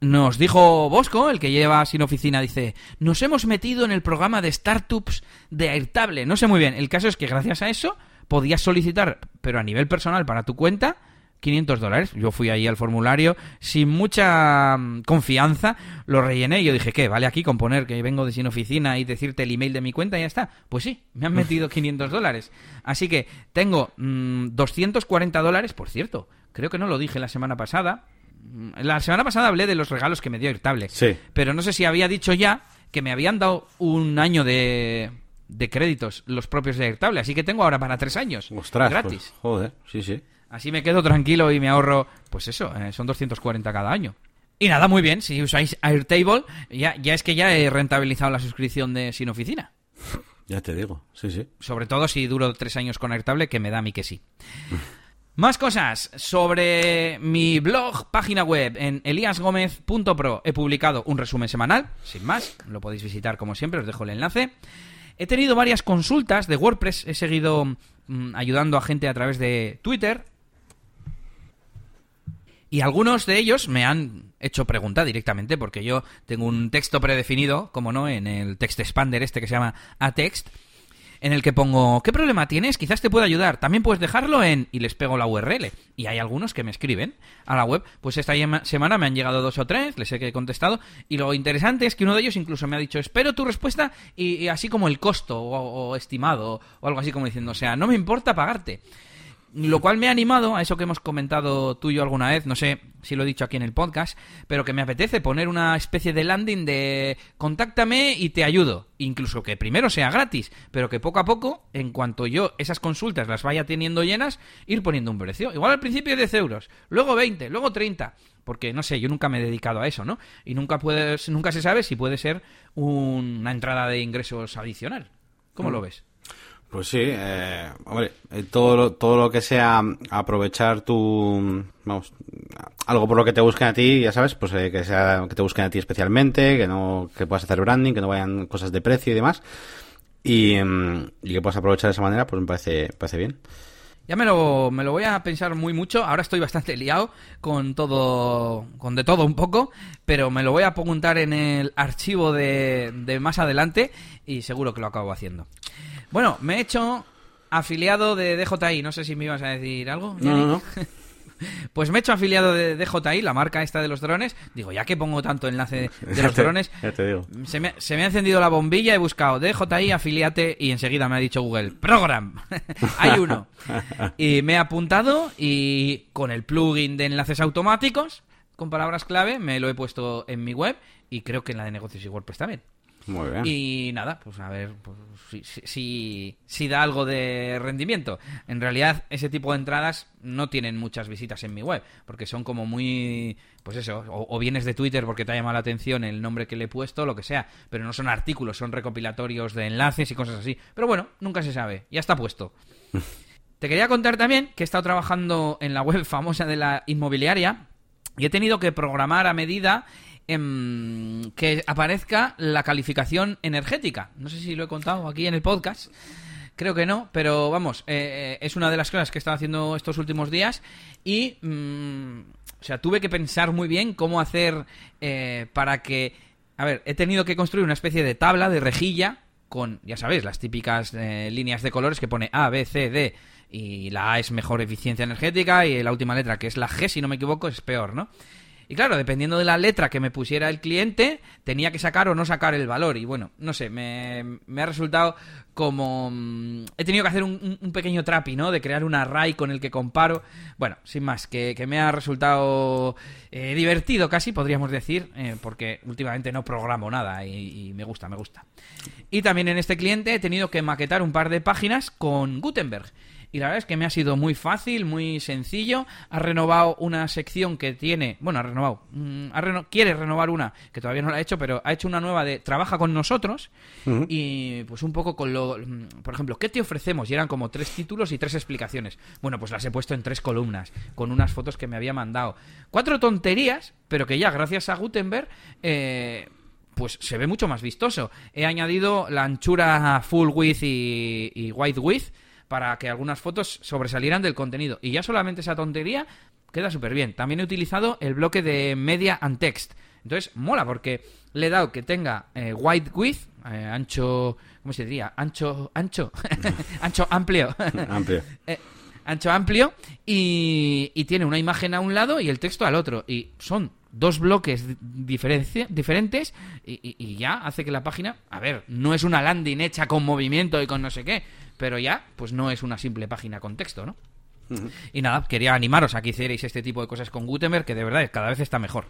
nos dijo Bosco, el que lleva sin oficina, dice, nos hemos metido en el programa de startups de Airtable. No sé muy bien, el caso es que gracias a eso podías solicitar, pero a nivel personal para tu cuenta, 500 dólares. Yo fui ahí al formulario sin mucha mm, confianza, lo rellené y yo dije, ¿qué? ¿Vale aquí con poner que vengo de sin oficina y decirte el email de mi cuenta y ya está? Pues sí, me han [laughs] metido 500 dólares. Así que tengo 240 mm, dólares, por cierto, creo que no lo dije la semana pasada. Mm, la semana pasada hablé de los regalos que me dio Airtable. Sí. Pero no sé si había dicho ya que me habían dado un año de, de créditos los propios de Airtable. Así que tengo ahora para tres años. Ostras, pues, gratis. joder, sí, sí. Así me quedo tranquilo y me ahorro, pues eso, eh, son 240 cada año. Y nada, muy bien, si usáis Airtable, ya, ya es que ya he rentabilizado la suscripción de Sin Oficina. [laughs] Ya te digo, sí, sí. Sobre todo si duro tres años con Airtable, que me da a mí que sí. [laughs] Más cosas sobre mi blog, página web en eliasgomez.pro. He publicado un resumen semanal, sin más, lo podéis visitar como siempre, os dejo el enlace. He tenido varias consultas de WordPress, he seguido mm, ayudando a gente a través de Twitter, y algunos de ellos me han hecho pregunta directamente, porque yo tengo un texto predefinido, como no, en el text expander este que se llama atext, en el que pongo, ¿qué problema tienes? Quizás te pueda ayudar. También puedes dejarlo en... y les pego la URL. Y hay algunos que me escriben a la web. Pues esta semana me han llegado dos o tres, les he contestado. Y lo interesante es que uno de ellos incluso me ha dicho, espero tu respuesta y, así como el costo o, o estimado o algo así como diciendo, o sea, no me importa pagarte. Lo cual me ha animado a eso que hemos comentado tú y yo alguna vez, no sé si lo he dicho aquí en el podcast, pero que me apetece poner una especie de landing de contáctame y te ayudo. Incluso que primero sea gratis, pero que poco a poco, en cuanto yo esas consultas las vaya teniendo llenas, ir poniendo un precio. Igual al principio 10 euros, luego 20, luego 30. Porque no sé, yo nunca me he dedicado a eso, ¿no? Y nunca, puedes, nunca se sabe si puede ser una entrada de ingresos adicional. ¿Cómo lo ves? Pues sí, eh, hombre, eh, todo lo, todo lo que sea aprovechar tu, vamos, algo por lo que te busquen a ti, ya sabes, pues eh, que sea que te busquen a ti especialmente, que no, que puedas hacer branding, que no vayan cosas de precio y demás, y, mm, y que puedas aprovechar de esa manera, pues me parece, parece bien. Ya me lo, me lo voy a pensar muy mucho. Ahora estoy bastante liado con todo, con de todo un poco, pero me lo voy a apuntar en el archivo de, de más adelante y seguro que lo acabo haciendo. Bueno, me he hecho afiliado de DJI. No sé si me ibas a decir algo. No, no, no. [laughs] Pues me he hecho afiliado de DJI, la marca esta de los drones. Digo, ya que pongo tanto enlace de los [laughs] drones, Se, me, se, me, ha encendido la bombilla, he buscado DJI, afiliate y enseguida me ha dicho Google, Program. [laughs] Hay uno. Y me he apuntado y con el plugin de enlaces automáticos, con palabras clave, me lo he puesto en mi web y creo que en la de negocios y WordPress también. Muy bien. Y nada, pues a ver pues, si, si, da algo de rendimiento. En realidad, ese tipo de entradas no tienen muchas visitas en mi web, porque son como muy. Pues eso, o, vienes de Twitter porque te ha llamado la atención el nombre que le he puesto, lo que sea, pero no son artículos, son recopilatorios de enlaces y cosas así. Pero bueno, nunca se sabe, ya está puesto. [laughs] Te quería contar también que he estado trabajando en la web famosa de la inmobiliaria y he tenido que programar a medida Em, que aparezca la calificación energética. No sé si lo he contado aquí en el podcast. Creo que no, pero vamos, eh, eh, es una de las cosas que he estado haciendo estos últimos días y, mm, o sea, tuve que pensar muy bien cómo hacer eh, para que, a ver, he tenido que construir una especie de tabla de rejilla con, ya sabéis, las típicas líneas de colores que pone A, B, C, D y la A es mejor eficiencia energética y la última letra, que es la G, si no me equivoco, es peor, ¿no? Y claro, dependiendo de la letra que me pusiera el cliente, tenía que sacar o no sacar el valor. Y bueno, no sé, me, ha resultado como... Mm, he tenido que hacer un, pequeño trapi, ¿no? De crear un array con el que comparo. Bueno, sin más, que, me ha resultado eh, divertido casi, podríamos decir, eh, porque últimamente no programo nada y, y me gusta, me gusta. Y también en este cliente he tenido que maquetar un par de páginas con Gutenberg y la verdad es que me ha sido muy fácil, muy sencillo. Ha renovado una sección que tiene, bueno, ha renovado, mm, quiere renovar una que todavía no la ha hecho, pero ha hecho una nueva de trabaja con nosotros y pues un poco con lo, mm, por ejemplo, ¿qué te ofrecemos? Y eran como tres títulos y tres explicaciones. Bueno, pues las he puesto en tres columnas con unas fotos que me había mandado. Cuatro tonterías, pero que ya gracias a Gutenberg eh, pues se ve mucho más vistoso. He añadido la anchura full width y, y wide width para que algunas fotos sobresalieran del contenido. Y ya solamente esa tontería queda súper bien. También he utilizado el bloque de Media and Text, Entonces, mola porque le he dado que tenga eh, wide width, eh, ancho, ¿cómo se diría? Ancho, ancho, [laughs] ancho amplio. [laughs] Amplio. [laughs] Eh, ancho amplio y, y tiene una imagen a un lado y el texto al otro. Y son dos bloques diferentes y, y- y ya hace que la página, a ver, no es una landing hecha con movimiento y con no sé qué, pero ya, pues no es una simple página con texto, ¿no? Y nada, quería animaros a que hicierais este tipo de cosas con Gutenberg, que de verdad cada vez está mejor.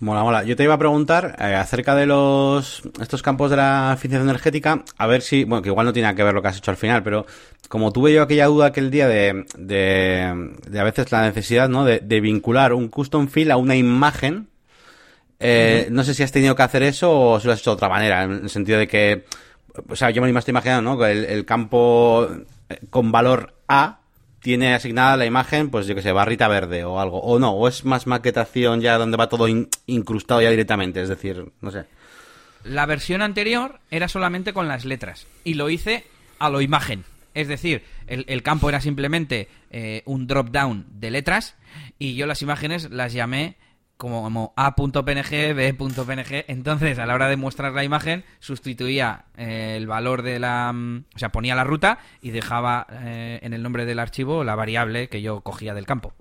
Mola, mola. Yo te iba a preguntar eh, acerca de los estos campos de la eficiencia energética, a ver si, bueno, que igual no tiene que ver lo que has hecho al final, pero como tuve yo aquella duda aquel día de, de, de a veces la necesidad, ¿no? De, de vincular un custom field a una imagen, eh, no sé si has tenido que hacer eso o si lo has hecho de otra manera, en el sentido de que, o sea, yo me lo estoy imaginando, ¿no? El, campo eh, con valor A tiene asignada la imagen, pues yo que sé, barrita verde o algo, o no, o es más maquetación ya donde va todo in- incrustado ya directamente, es decir, no sé. La versión anterior era solamente con las letras y lo hice a lo imagen. Es decir, el, el campo era simplemente eh, un drop down de letras y yo las imágenes las llamé como, como A.png, B.png. Entonces, a la hora de mostrar la imagen, sustituía eh, el valor de la. mm, O sea, ponía la ruta y dejaba eh, en el nombre del archivo la variable que yo cogía del campo.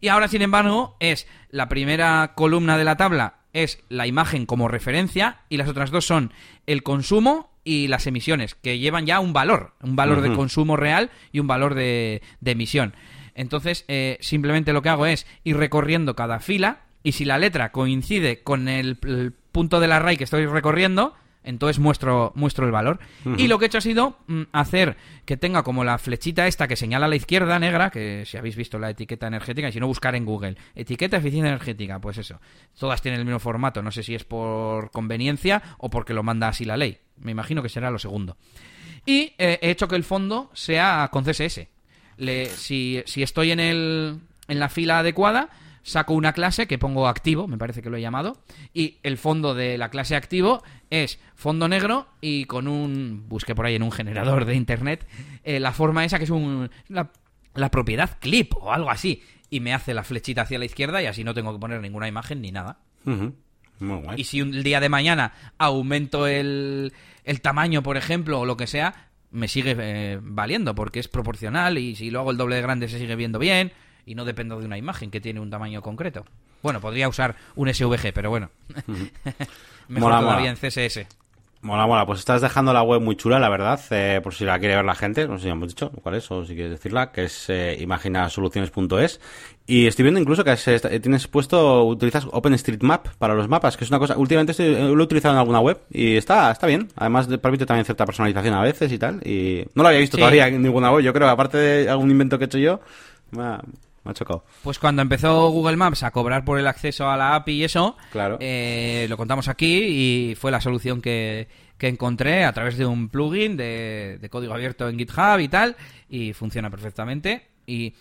Y ahora, sin embargo, es la primera columna de la tabla es la imagen como referencia y las otras dos son el consumo y las emisiones, que llevan ya un valor, un valor de consumo real y un valor de, de emisión. Entonces, eh, simplemente lo que hago es ir recorriendo cada fila y si la letra coincide con el, el punto del array que estoy recorriendo, entonces muestro, muestro el valor. Y lo que he hecho ha sido mm, hacer que tenga como la flechita esta que señala a la izquierda negra, que si habéis visto la etiqueta energética, y si no buscar en Google, etiqueta eficiencia energética, pues eso. Todas tienen el mismo formato, no sé si es por conveniencia o porque lo manda así la ley. Me imagino que será lo segundo. Y eh, he hecho que el fondo sea con CSS. Le- si, si estoy en, el, en la fila adecuada, saco una clase que pongo activo, me parece que lo he llamado, y el fondo de la clase activo es fondo negro y con un, busqué por ahí en un generador de internet, eh, la forma esa que es un, la, la propiedad clip o algo así, y me hace la flechita hacia la izquierda y así no tengo que poner ninguna imagen ni nada. Muy guay. Y si un día de mañana aumento el, el tamaño, por ejemplo, o lo que sea, me sigue eh, valiendo, porque es proporcional y si lo hago el doble de grande se sigue viendo bien y no dependo de una imagen que tiene un tamaño concreto. Bueno, podría usar un SVG, pero bueno. [laughs] Mejor Mola, todavía mola. en CSS. Mola, mola. Pues estás dejando la web muy chula, la verdad, eh, por si la quiere ver la gente. No sé si ya hemos dicho cuál es, o si quieres decirla, que es eh, imaginasoluciones.es. Y estoy viendo incluso que est- tienes puesto, utilizas OpenStreetMap para los mapas, que es una cosa, últimamente estoy- eh, lo he utilizado en alguna web y está, está bien. Además, de- permite también cierta personalización a veces y tal. Y no lo había visto Sí. todavía en ninguna web. Yo creo, aparte de algún invento que he hecho yo, me ha, me ha chocado. Pues cuando empezó Google Maps a cobrar por el acceso a la API y eso, Claro. eh, lo contamos aquí y fue la solución que, que encontré a través de un plugin de, de código abierto en GitHub y tal, y funciona perfectamente. Y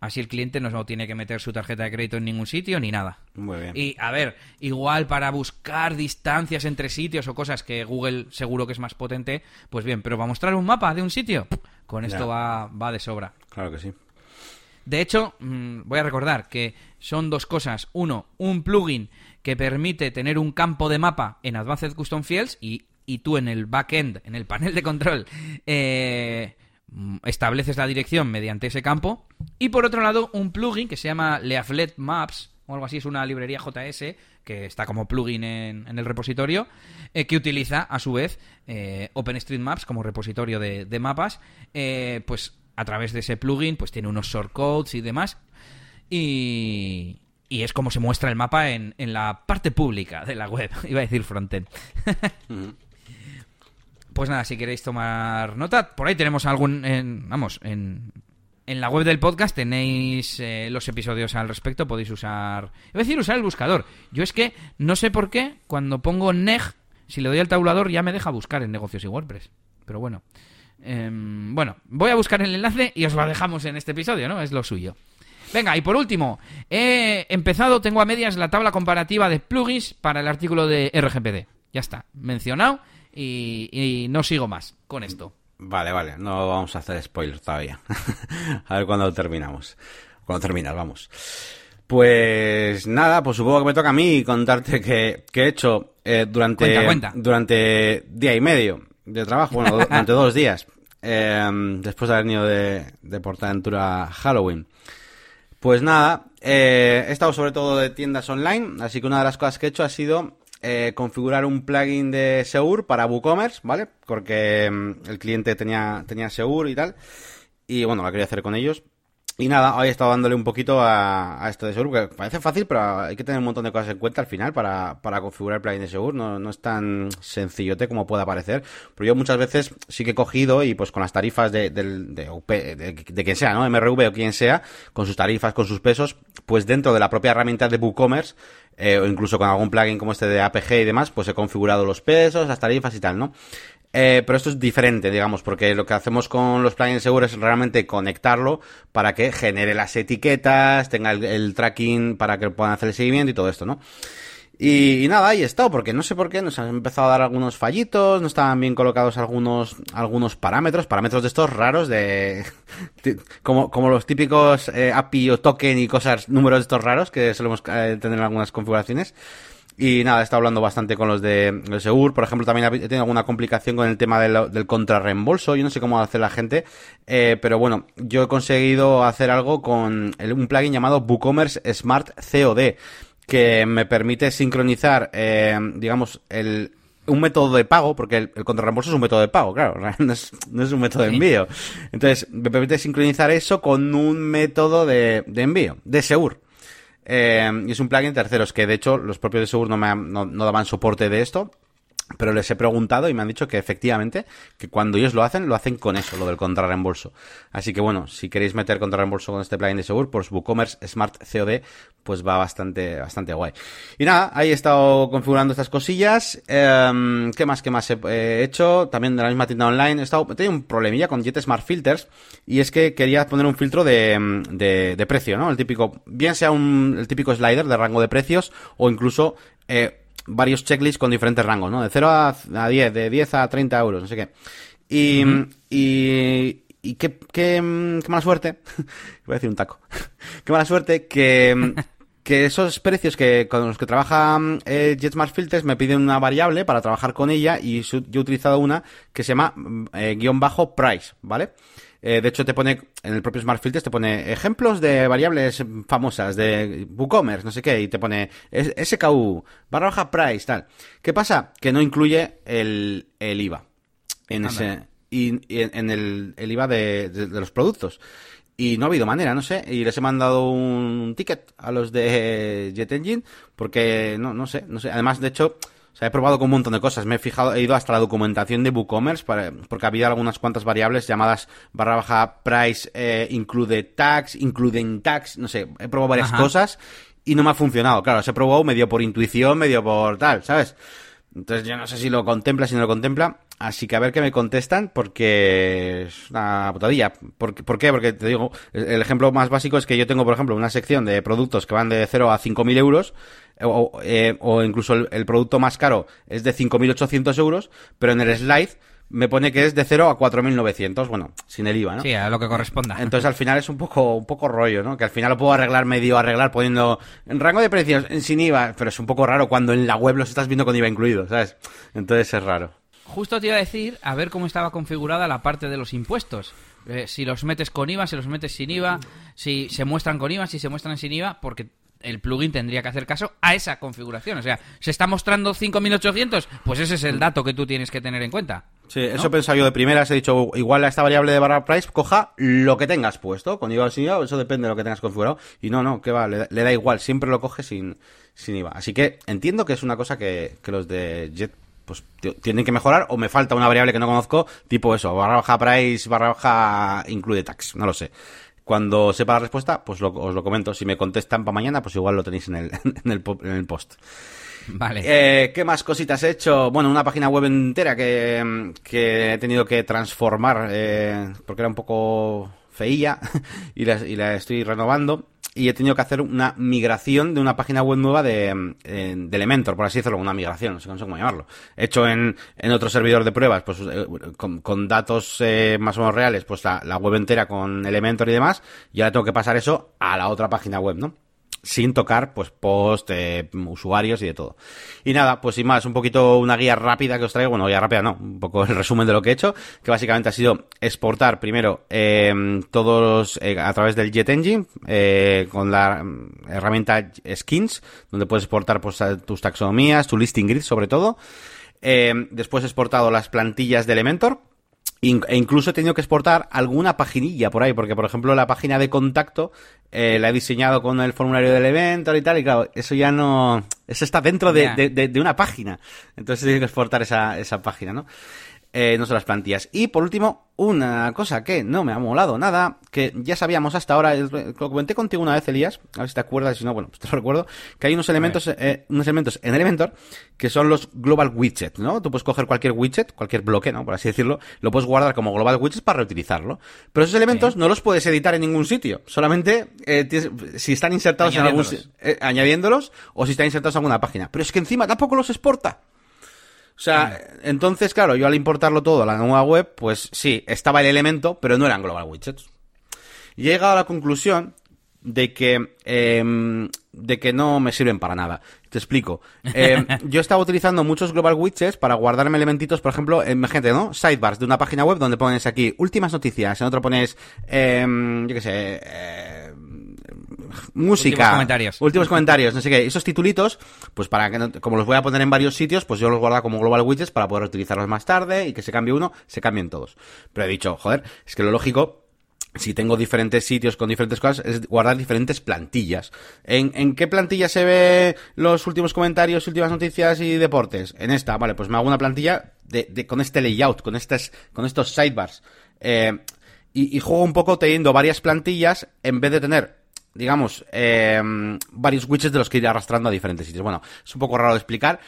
así el cliente no tiene que meter su tarjeta de crédito en ningún sitio ni nada. Muy bien. Y a ver, igual para buscar distancias entre sitios o cosas que Google seguro que es más potente, pues bien, pero para mostrar un mapa de un sitio, con esto Ya. va, va de sobra. Claro que sí. De hecho, mm, voy a recordar que son dos cosas. Uno, un plugin que permite tener un campo de mapa en Advanced Custom Fields y, tú en el backend, en el panel de control, eh, mm, estableces la dirección mediante ese campo. Y por otro lado, un plugin que se llama Leaflet Maps o algo así, es una librería JS que está como plugin en, en el repositorio, eh, que utiliza a su vez eh, OpenStreetMaps como repositorio de, de mapas, eh, pues a través de ese plugin pues tiene unos shortcodes y demás, y, y es como se muestra el mapa en, en la parte pública de la web, [laughs] iba a decir frontend. Pues nada, si queréis tomar nota, por ahí tenemos algún, en- vamos, en, en la web del podcast tenéis eh, los episodios al respecto, podéis usar, iba a decir usar el buscador. Yo es que no sé por qué cuando pongo neg, si le doy al tabulador ya me deja buscar en negocios y WordPress. Pero bueno, Em, bueno, voy a buscar el enlace y os lo dejamos en este episodio, ¿no? Es lo suyo. Venga, y por último, he empezado, tengo a medias la tabla comparativa de plugins para el artículo de RGPD. Ya está, mencionado y, y no sigo más con esto. Vale, vale, no vamos a hacer spoilers todavía. [laughs] a ver cuándo terminamos. Cuando terminas, vamos. Pues nada, pues supongo que me toca a mí contarte que, he hecho eh, durante, durante día y medio de trabajo, bueno, durante dos días, em, después de haber venido de, de Portaventura Halloween. Pues nada, eh, he estado sobre todo de tiendas online, así que una de las cosas que he hecho ha sido eh, configurar un plugin de Seur para WooCommerce, ¿vale? Porque em, el cliente tenía, tenía Seur y tal. Y bueno, lo quería hacer con ellos. Y nada, hoy he estado dándole un poquito a, esto de Segur, que parece fácil, pero hay que tener un montón de cosas en cuenta al final para, configurar el plugin de Segur. No, no es tan sencillote como pueda parecer. Pero yo muchas veces sí que he cogido y pues con las tarifas de, de, quien sea, ¿no? MRV o quien sea, con sus tarifas, con sus pesos, pues dentro de la propia herramienta de WooCommerce, eh, o incluso con algún plugin como este de APG y demás, pues he configurado los pesos, las tarifas y tal, ¿no? Eh, pero esto es diferente, digamos, porque lo que hacemos con los plugins seguros es realmente conectarlo para que genere las etiquetas, tenga el, tracking para que puedan hacer el seguimiento y todo esto, ¿no? Y, nada, ahí he estado, porque no sé por qué nos han empezado a dar algunos fallitos, no estaban bien colocados algunos, algunos parámetros, parámetros de estos raros de, [laughs] como, como los típicos eh, API o token y cosas, números de estos raros que solemos eh, tener en algunas configuraciones. Y nada, he estado hablando bastante con los de, Segur. Por ejemplo, también he tenido alguna complicación con el tema del, del contrarreembolso. Yo no sé cómo hace la gente, eh, pero bueno, yo he conseguido hacer algo con un plugin llamado WooCommerce Smart COD, que me permite sincronizar, eh, digamos, el, un método de pago, porque el, el contrarreembolso es un método de pago, claro, [laughs] no es, no es un método de envío. Entonces, me permite sincronizar eso con un método de, de envío, de Segur. Eh, y es un plugin terceros que de hecho los propios de Segur no, me no, no daban soporte de esto pero les he preguntado y me han dicho que efectivamente, que cuando ellos lo hacen, lo hacen con eso, lo del contrarreembolso. Así que bueno, si queréis meter contrarreembolso con este plugin de Segur, pues WooCommerce Smart COD, pues va bastante, bastante guay. Y nada, ahí he estado configurando estas cosillas. Eh, ¿Qué más, qué más he hecho? También de la misma tienda online. He, estado, tenido un problemilla con Jet Smart Filters y es que quería poner un filtro de, de, de precio, ¿no? El típico, bien sea un, el típico slider de rango de precios o incluso, eh, varios checklists con diferentes rangos, ¿no? De 0 a, 10, de 10 a 30 euros, no sé qué. Y, y, y qué, qué, mala suerte, [laughs] voy a decir un taco, [laughs] qué mala suerte que, que esos precios que con los que trabaja eh, JetSmart Filters me piden una variable para trabajar con ella y yo he utilizado una que se llama eh, guion bajo price, ¿vale? Eh, de hecho, te pone, en el propio Smart Filters, te pone ejemplos de variables famosas de WooCommerce, no sé qué, y te pone SKU, barra baja price, tal. ¿Qué pasa? Que no incluye el, el IVA en ese, y, en el, el IVA de, de, los productos. Y no ha habido manera, no sé. Y les he mandado un ticket a los de Jet Engine porque no, no sé, no sé. Además, de hecho, o sea, he probado con un montón de cosas. Me he fijado, he ido hasta la documentación de WooCommerce para, porque había algunas cuantas variables llamadas barra baja price, eh, include tax, including tax, no sé, he probado varias cosas y no me ha funcionado. Claro, se he probado medio por intuición, medio por tal, ¿sabes? Entonces yo no sé si lo contempla, si no lo contempla. Así que a ver qué me contestan, porque es una putadilla. ¿Por, ¿Por, qué? Porque te digo, el ejemplo más básico es que yo tengo, por ejemplo, una sección de productos que van de 0 a 5.000 euros, o, eh, o incluso el, el, producto más caro es de 5.800 euros, pero en el slide me pone que es de 0 a 4.900, bueno, sin el IVA, ¿no? Sí, a lo que corresponda. Entonces al final es un poco, un poco rollo, ¿no? Que al final lo puedo arreglar medio arreglar poniendo en rango de precios sin IVA, pero es un poco raro cuando en la web los estás viendo con IVA incluido, ¿sabes? Entonces es raro. Justo te iba a decir a ver cómo estaba configurada la parte de los impuestos. Eh, si los metes con IVA, si los metes sin IVA, si se muestran con IVA, si se muestran sin IVA, porque el plugin tendría que hacer caso a esa configuración. O sea, se está mostrando 5800, pues ese es el dato que tú tienes que tener en cuenta. Sí, eso he pensado yo de primeras. He dicho, igual a esta variable de barra price, coja lo que tengas puesto. Con IVA o sin IVA, eso depende de lo que tengas configurado. Y no, no, que va, le, da igual, siempre lo coge sin, sin IVA. Así que entiendo que es una cosa que, que los de Jet pues tienen que mejorar o me falta una variable que no conozco, tipo eso, barra baja price, barra baja include tax, no lo sé. Cuando sepa la respuesta, pues os lo comento. Si me contestan para mañana, pues igual lo tenéis en el, [laughs] en el, en el post. Vale. Eh, ¿Qué más cositas he hecho? Bueno, una página web entera que, que he tenido que transformar eh, porque era un poco feilla [laughs] y la, y la estoy renovando y he tenido que hacer una migración de una página web nueva de, eh, de Elementor, por así decirlo, una migración, no sé, cómo llamarlo. Hecho en, en otro servidor de pruebas, pues eh, con, con, datos eh, más o menos reales, pues la, la, web entera con Elementor y demás, y ahora tengo que pasar eso a la otra página web, ¿no? Sin tocar pues post, eh, usuarios y de todo. Y nada, pues sin más, un poquito una guía rápida que os traigo, bueno, guía rápida no, un poco el resumen de lo que he hecho, que básicamente ha sido exportar primero eh, todos eh, a través del Jet Engine con la herramienta Skins, donde puedes exportar pues, tus taxonomías, tu listing grid sobre todo. después he exportado las plantillas de Elementor, e incluso he tenido que exportar alguna paginilla por ahí, porque por ejemplo la página de contacto eh, la he diseñado con el formulario del evento y tal, y claro, eso ya no... Eso está dentro de, de, de una página. Entonces tenido que exportar esa, esa página, ¿no? Eh, no son las plantillas. Y por último, una cosa que no me ha molado nada, que ya sabíamos hasta ahora, lo comenté contigo una vez, Elías, a ver si te acuerdas, si no, bueno, pues te lo recuerdo, que hay unos elementos, eh, unos elementos en Elementor que son los global widgets, ¿no? Tú puedes coger cualquier widget, cualquier bloque, ¿no? Por así decirlo, lo puedes guardar como global widgets para reutilizarlo. Pero esos elementos no los puedes editar en ningún sitio, solamente eh, si están insertados en algún, eh, añadiéndolos o si están insertados en alguna página. Pero es que encima tampoco los exporta. O sea, entonces, claro, yo al importarlo todo a la nueva web, pues sí, estaba el elemento, pero no eran global widgets. Y he llegado a la conclusión de que em, de que no me sirven para nada. Te explico. Em, [laughs] yo estaba utilizando muchos global widgets para guardarme elementitos, por ejemplo, gente, ¿no? Sidebars de una página web donde pones aquí últimas noticias, en otro pones, em, yo qué sé, eh, música. Últimos comentarios. Últimos comentarios, no sé qué. Esos titulitos, pues para que, como los voy a poner en varios sitios, pues yo los guardo como global widgets para poder utilizarlos más tarde y que se cambie uno, se cambien todos. Pero he dicho, joder, es que lo lógico si tengo diferentes sitios con diferentes cosas, es guardar diferentes plantillas. ¿En, ¿En, qué plantilla se ve los últimos comentarios, últimas noticias y deportes? En esta, vale, pues me hago una plantilla de, de con este layout, con estas, con estos sidebars. Eh, y, y, juego un poco teniendo varias plantillas en vez de tener digamos, eh, varios widgets de los que ir arrastrando a diferentes sitios. Bueno, es un poco raro de explicar,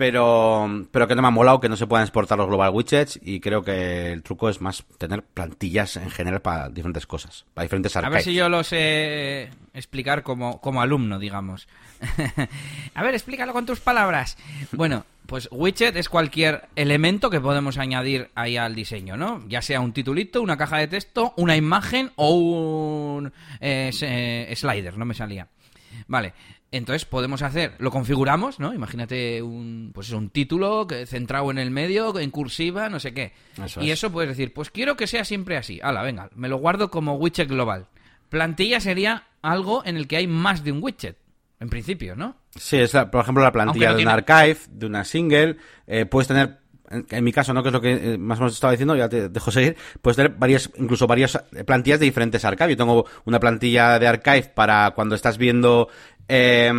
pero, pero que no me ha molado que no se puedan exportar los global widgets y creo que el truco es más tener plantillas en general para diferentes cosas, para diferentes archives. A ver si yo lo sé explicar como, como alumno, digamos. [laughs] a ver, explícalo con tus palabras. Bueno, pues widget es cualquier elemento que podemos añadir ahí al diseño, ¿no? Ya sea un titulito, una caja de texto, una imagen o un eh, eh, slider, no me salía. Vale, entonces podemos hacer, lo configuramos, ¿no? Imagínate un, pues un título centrado en el medio, en cursiva, no sé qué. y eso puedes decir, pues quiero que sea siempre así. Hala, venga, me lo guardo como widget global. Plantilla sería algo en el que hay más de un widget. En principio, ¿no? Sí, es por ejemplo la plantilla de un archive, de una single. Eh, puedes tener, en, mi caso, ¿no? Que es lo que eh, más o menos estaba diciendo, ya te dejo seguir. Puedes tener varias, incluso varias plantillas de diferentes archives. Yo tengo una plantilla de archive para cuando estás viendo, eh,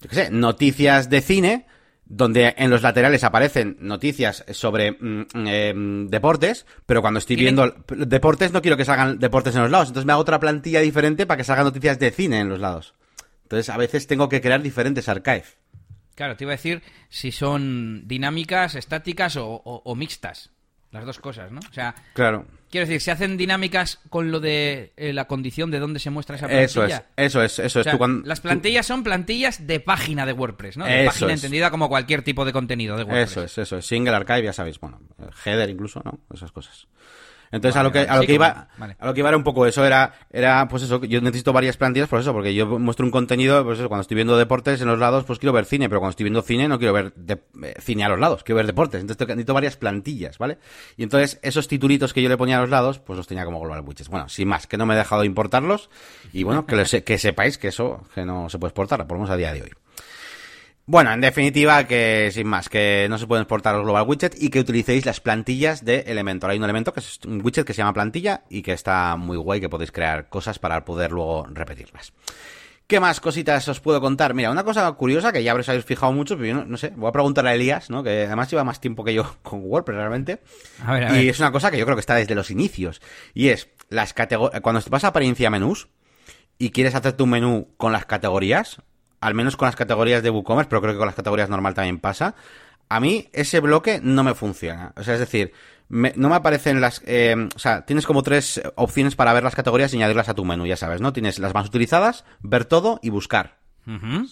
yo qué sé, noticias de cine donde en los laterales aparecen noticias sobre mm, em, deportes, pero cuando estoy viendo deportes no quiero que salgan deportes en los lados, entonces me hago otra plantilla diferente para que salgan noticias de cine en los lados. Entonces, a veces tengo que crear diferentes archives. Claro, te iba a decir si son dinámicas, estáticas o, mixtas. Las dos cosas, ¿no? O sea, claro. quiero decir, se hacen dinámicas con lo de eh, la condición de dónde se muestra esa plantilla. Eso es, eso es, eso es. Las plantillas son plantillas de página de WordPress, ¿no? De página entendida como cualquier tipo de contenido de WordPress. Eso es, eso es. Single archive, ya sabéis, bueno, header incluso, ¿no? Esas cosas. Entonces a lo que a lo que iba a lo que iba era un poco eso era era pues eso yo necesito varias plantillas por eso porque yo muestro un contenido pues eso cuando estoy viendo deportes en los lados pues quiero ver cine pero cuando estoy viendo cine no quiero ver eh, cine a los lados quiero ver deportes. Entonces necesito varias plantillas vale y entonces esos titulitos que yo le ponía a los lados pues los tenía como global widgets. Bueno sin más que no me he dejado de importarlos y bueno que que sepáis que eso que no se puede exportar por lo menos a día de hoy bueno, en definitiva, que sin más, que no se pueden exportar los global widgets y que utilicéis las plantillas de Elementor. Hay un elemento que es un widget que se llama plantilla y que está muy guay, que podéis crear cosas para poder luego repetirlas. ¿Qué más cositas os puedo contar? Mira, una cosa curiosa que ya habréis fijado mucho, pero yo no, sé, voy a preguntarle a Elías, ¿no? Que además lleva más tiempo que yo [laughs] con WordPress realmente. A ver, a ver. Y es una cosa que yo creo que está desde los inicios. Y es, las categorías, cuando vas a apariencia menús y quieres hacer tu menú con las categorías, al menos con las categorías de WooCommerce, pero creo que con las categorías normal también pasa. A mí ese bloque no me funciona. O sea, es decir, no me aparecen las... Eh, o sea, tienes como tres opciones para ver las categorías y añadirlas a tu menú, ya sabes, ¿no? Tienes las más utilizadas, ver todo y buscar.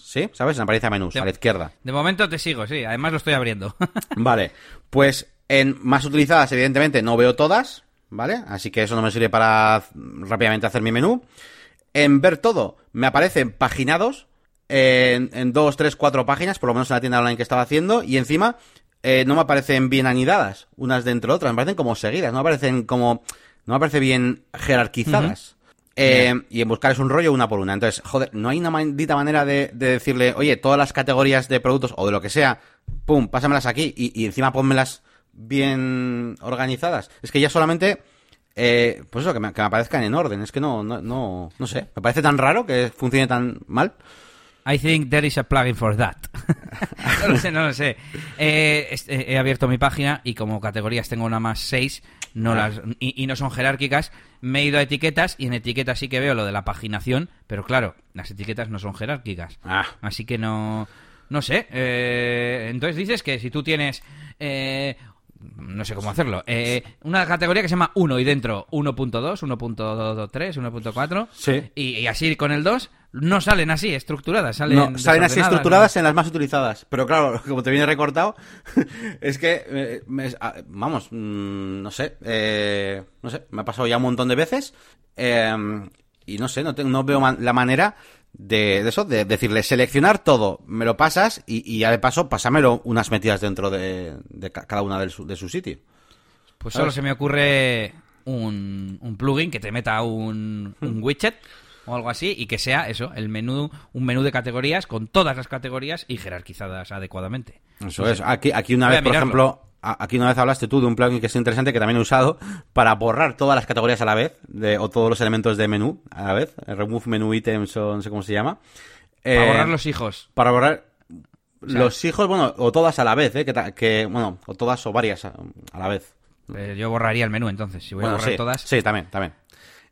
¿Sí? ¿Sabes? En apariencia menús, a la izquierda. De momento te sigo, sí. Además lo estoy abriendo. [laughs] vale. Pues en más utilizadas, evidentemente, no veo todas, ¿vale? Así que eso no me sirve para rápidamente hacer mi menú. en ver todo, me aparecen paginados en, en dos, tres, cuatro páginas, por lo menos en la tienda online que estaba haciendo, y encima eh, no me aparecen bien anidadas, unas dentro de otras, me parecen como seguidas, no me aparecen como, no me parece bien jerarquizadas. Eh, y en buscar es un rollo una por una. Entonces, joder, no hay una maldita manera de, de decirle, oye, todas las categorías de productos o de lo que sea, pum, pásamelas aquí y, y encima pónmelas bien organizadas. Es que ya solamente, eh, pues eso, que me, que me aparezcan en orden. Es que no, no, no, no sé. Me parece tan raro que funcione tan mal. I think there is a plugin for that. [laughs] no lo sé, no lo sé. Eh, eh, he abierto mi página y como categorías tengo una más 6 no Ah. las, y, y no son jerárquicas, me he ido a etiquetas y en etiquetas sí que veo lo de la paginación, pero claro, las etiquetas no son jerárquicas. Ah. Así que no. No sé. eh, entonces dices que si tú tienes. eh, no sé cómo hacerlo. eh, una categoría que se llama 1 y dentro 1.2, 1.3, 1.4. Sí. Y, y así con el 2 no salen así, estructuradas. Salen, No, salen así estructuradas en las más utilizadas. Pero claro, [laughs] como te viene recortado, [laughs] es que, eh, me- ah, vamos, mm, no sé, eh, no sé, me ha pasado ya un montón de veces eh, y no sé, no, te- no veo man- la manera de, de eso, de decirle, seleccionar todo, me lo pasas y, y ya de paso, pásamelo unas metidas dentro de, de ca- cada una de su, de su sitio. Pues solo se me ocurre un, un plugin que te meta un, Hmm. un widget o algo así y que sea eso, el menú, un menú de categorías con todas las categorías y jerarquizadas adecuadamente. Eso es. Aquí, aquí una vez, por ejemplo, aquí una vez hablaste tú de un plugin que es interesante que también he usado para borrar todas las categorías a la vez, de, o todos los elementos de menú a la vez. eh, Remove menu items o no sé cómo se llama. Para Eh, borrar los hijos. Para borrar sea- los hijos, bueno, o todas a la vez, ¿eh? Que, que bueno, o todas o varias a, a la vez. Eh, yo borraría el menú entonces. Si voy Bueno, a borrar sí, todas. Sí, también, también.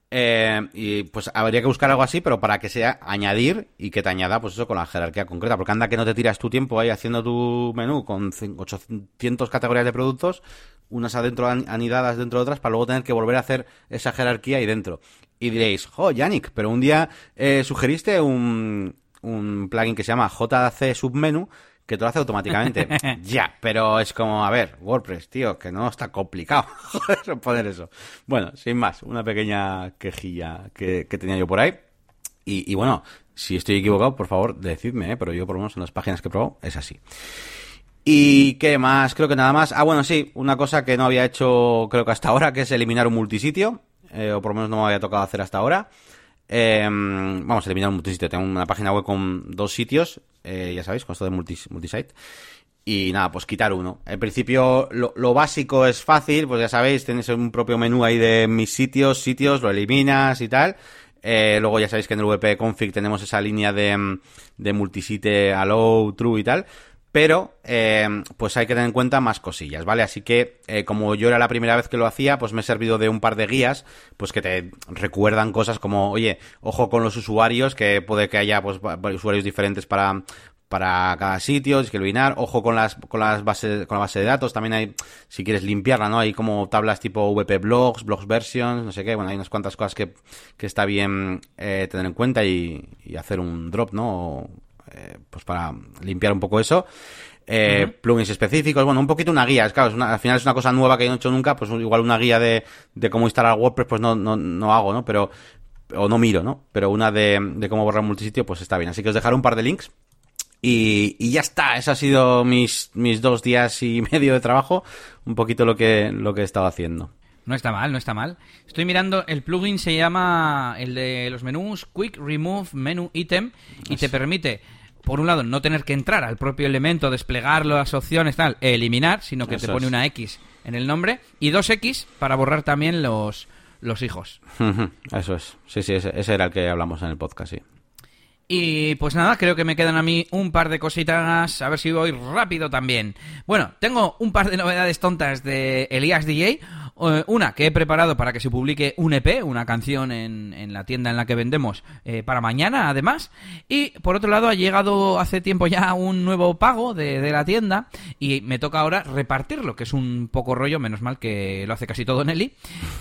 Eh, y pues habría que buscar algo así, pero para que sea añadir y que te añada, pues eso, con la jerarquía concreta. Porque anda que no te tiras tu tiempo ahí haciendo tu menú con cin- 800 categorías de productos, unas adentro an- anidadas dentro de otras, para luego tener que volver a hacer esa jerarquía ahí dentro. Y diréis, jo, Yannick, pero un día eh, sugeriste un, un plugin que se llama JC Submenu que te lo hace automáticamente. [laughs] ya, pero es como, a ver, WordPress, tío, que no está complicado [laughs] poner eso. Bueno, sin más, una pequeña quejilla que, que tenía yo por ahí. Y, y bueno, si estoy equivocado, por favor, decidme, ¿eh? pero yo por lo menos en las páginas que he probado es así. ¿Y qué más? Creo que nada más. Ah, bueno, sí, una cosa que no había hecho creo que hasta ahora, que es eliminar un multisitio, eh, o por lo menos no me había tocado hacer hasta ahora. Eh, vamos a eliminar un multisitio. Tengo una página web con dos sitios, eh, ya sabéis, con esto de multis- multisite. Y nada, pues quitar uno. En principio, lo, lo básico es fácil, pues ya sabéis, tenéis un propio menú ahí de mis sitios, sitios, lo eliminas y tal. Eh, luego ya sabéis que en el WP config tenemos esa línea de, mm, de multisite allow, true y tal. Pero, eh, pues hay que tener en cuenta más cosillas, ¿vale? Así que, eh, como yo era la primera vez que lo hacía, pues me he servido de un par de guías, pues que te recuerdan cosas como, oye, ojo con los usuarios, que puede que haya, pues, usuarios diferentes para, para cada sitio, eliminar, ojo con las, con las bases, con la base de datos, también hay, si quieres limpiarla, ¿no? Hay como tablas tipo VP Blogs, Blogs Versions, no sé qué, bueno, hay unas cuantas cosas que, que está bien eh, tener en cuenta y, hacer un drop, ¿no? Eh, pues para limpiar un poco eso. Eh, Plugins específicos, bueno, un poquito una guía, es claro, es una- al final es una cosa nueva que yo no he hecho nunca, pues igual una guía de, de cómo instalar WordPress, pues no, no, no hago, ¿no? Pero, o no miro, ¿no? Pero una de, de cómo borrar multisitio, pues está bien. Así que os dejaré un par de links. Y, y ya está, eso ha sido mis, mis dos días y [laughs] medio de trabajo, un poquito lo que, lo que he estado haciendo. No está mal, no está mal. Estoy mirando, el plugin se llama el de los menús Quick Remove Menu Item y te permite, por un lado, no tener que entrar al propio elemento, desplegar las opciones, tal, eliminar, sino que Eso te pone es. una X en el nombre y dos X para borrar también los, los hijos. Eso es, sí, sí, ese, ese era el que hablamos en el podcast, sí. Y pues nada, creo que me quedan a mí un par de cositas, a ver si voy rápido también. Bueno, tengo un par de novedades tontas de Elías DJ. Eh, Una que he preparado para que se publique un EP, una canción en, en la tienda en la que vendemos eh, para mañana, además. Y por otro lado, ha llegado hace tiempo ya un nuevo pago de, de la tienda y me toca ahora repartirlo, que es un poco rollo, menos mal que lo hace casi todo Nelly,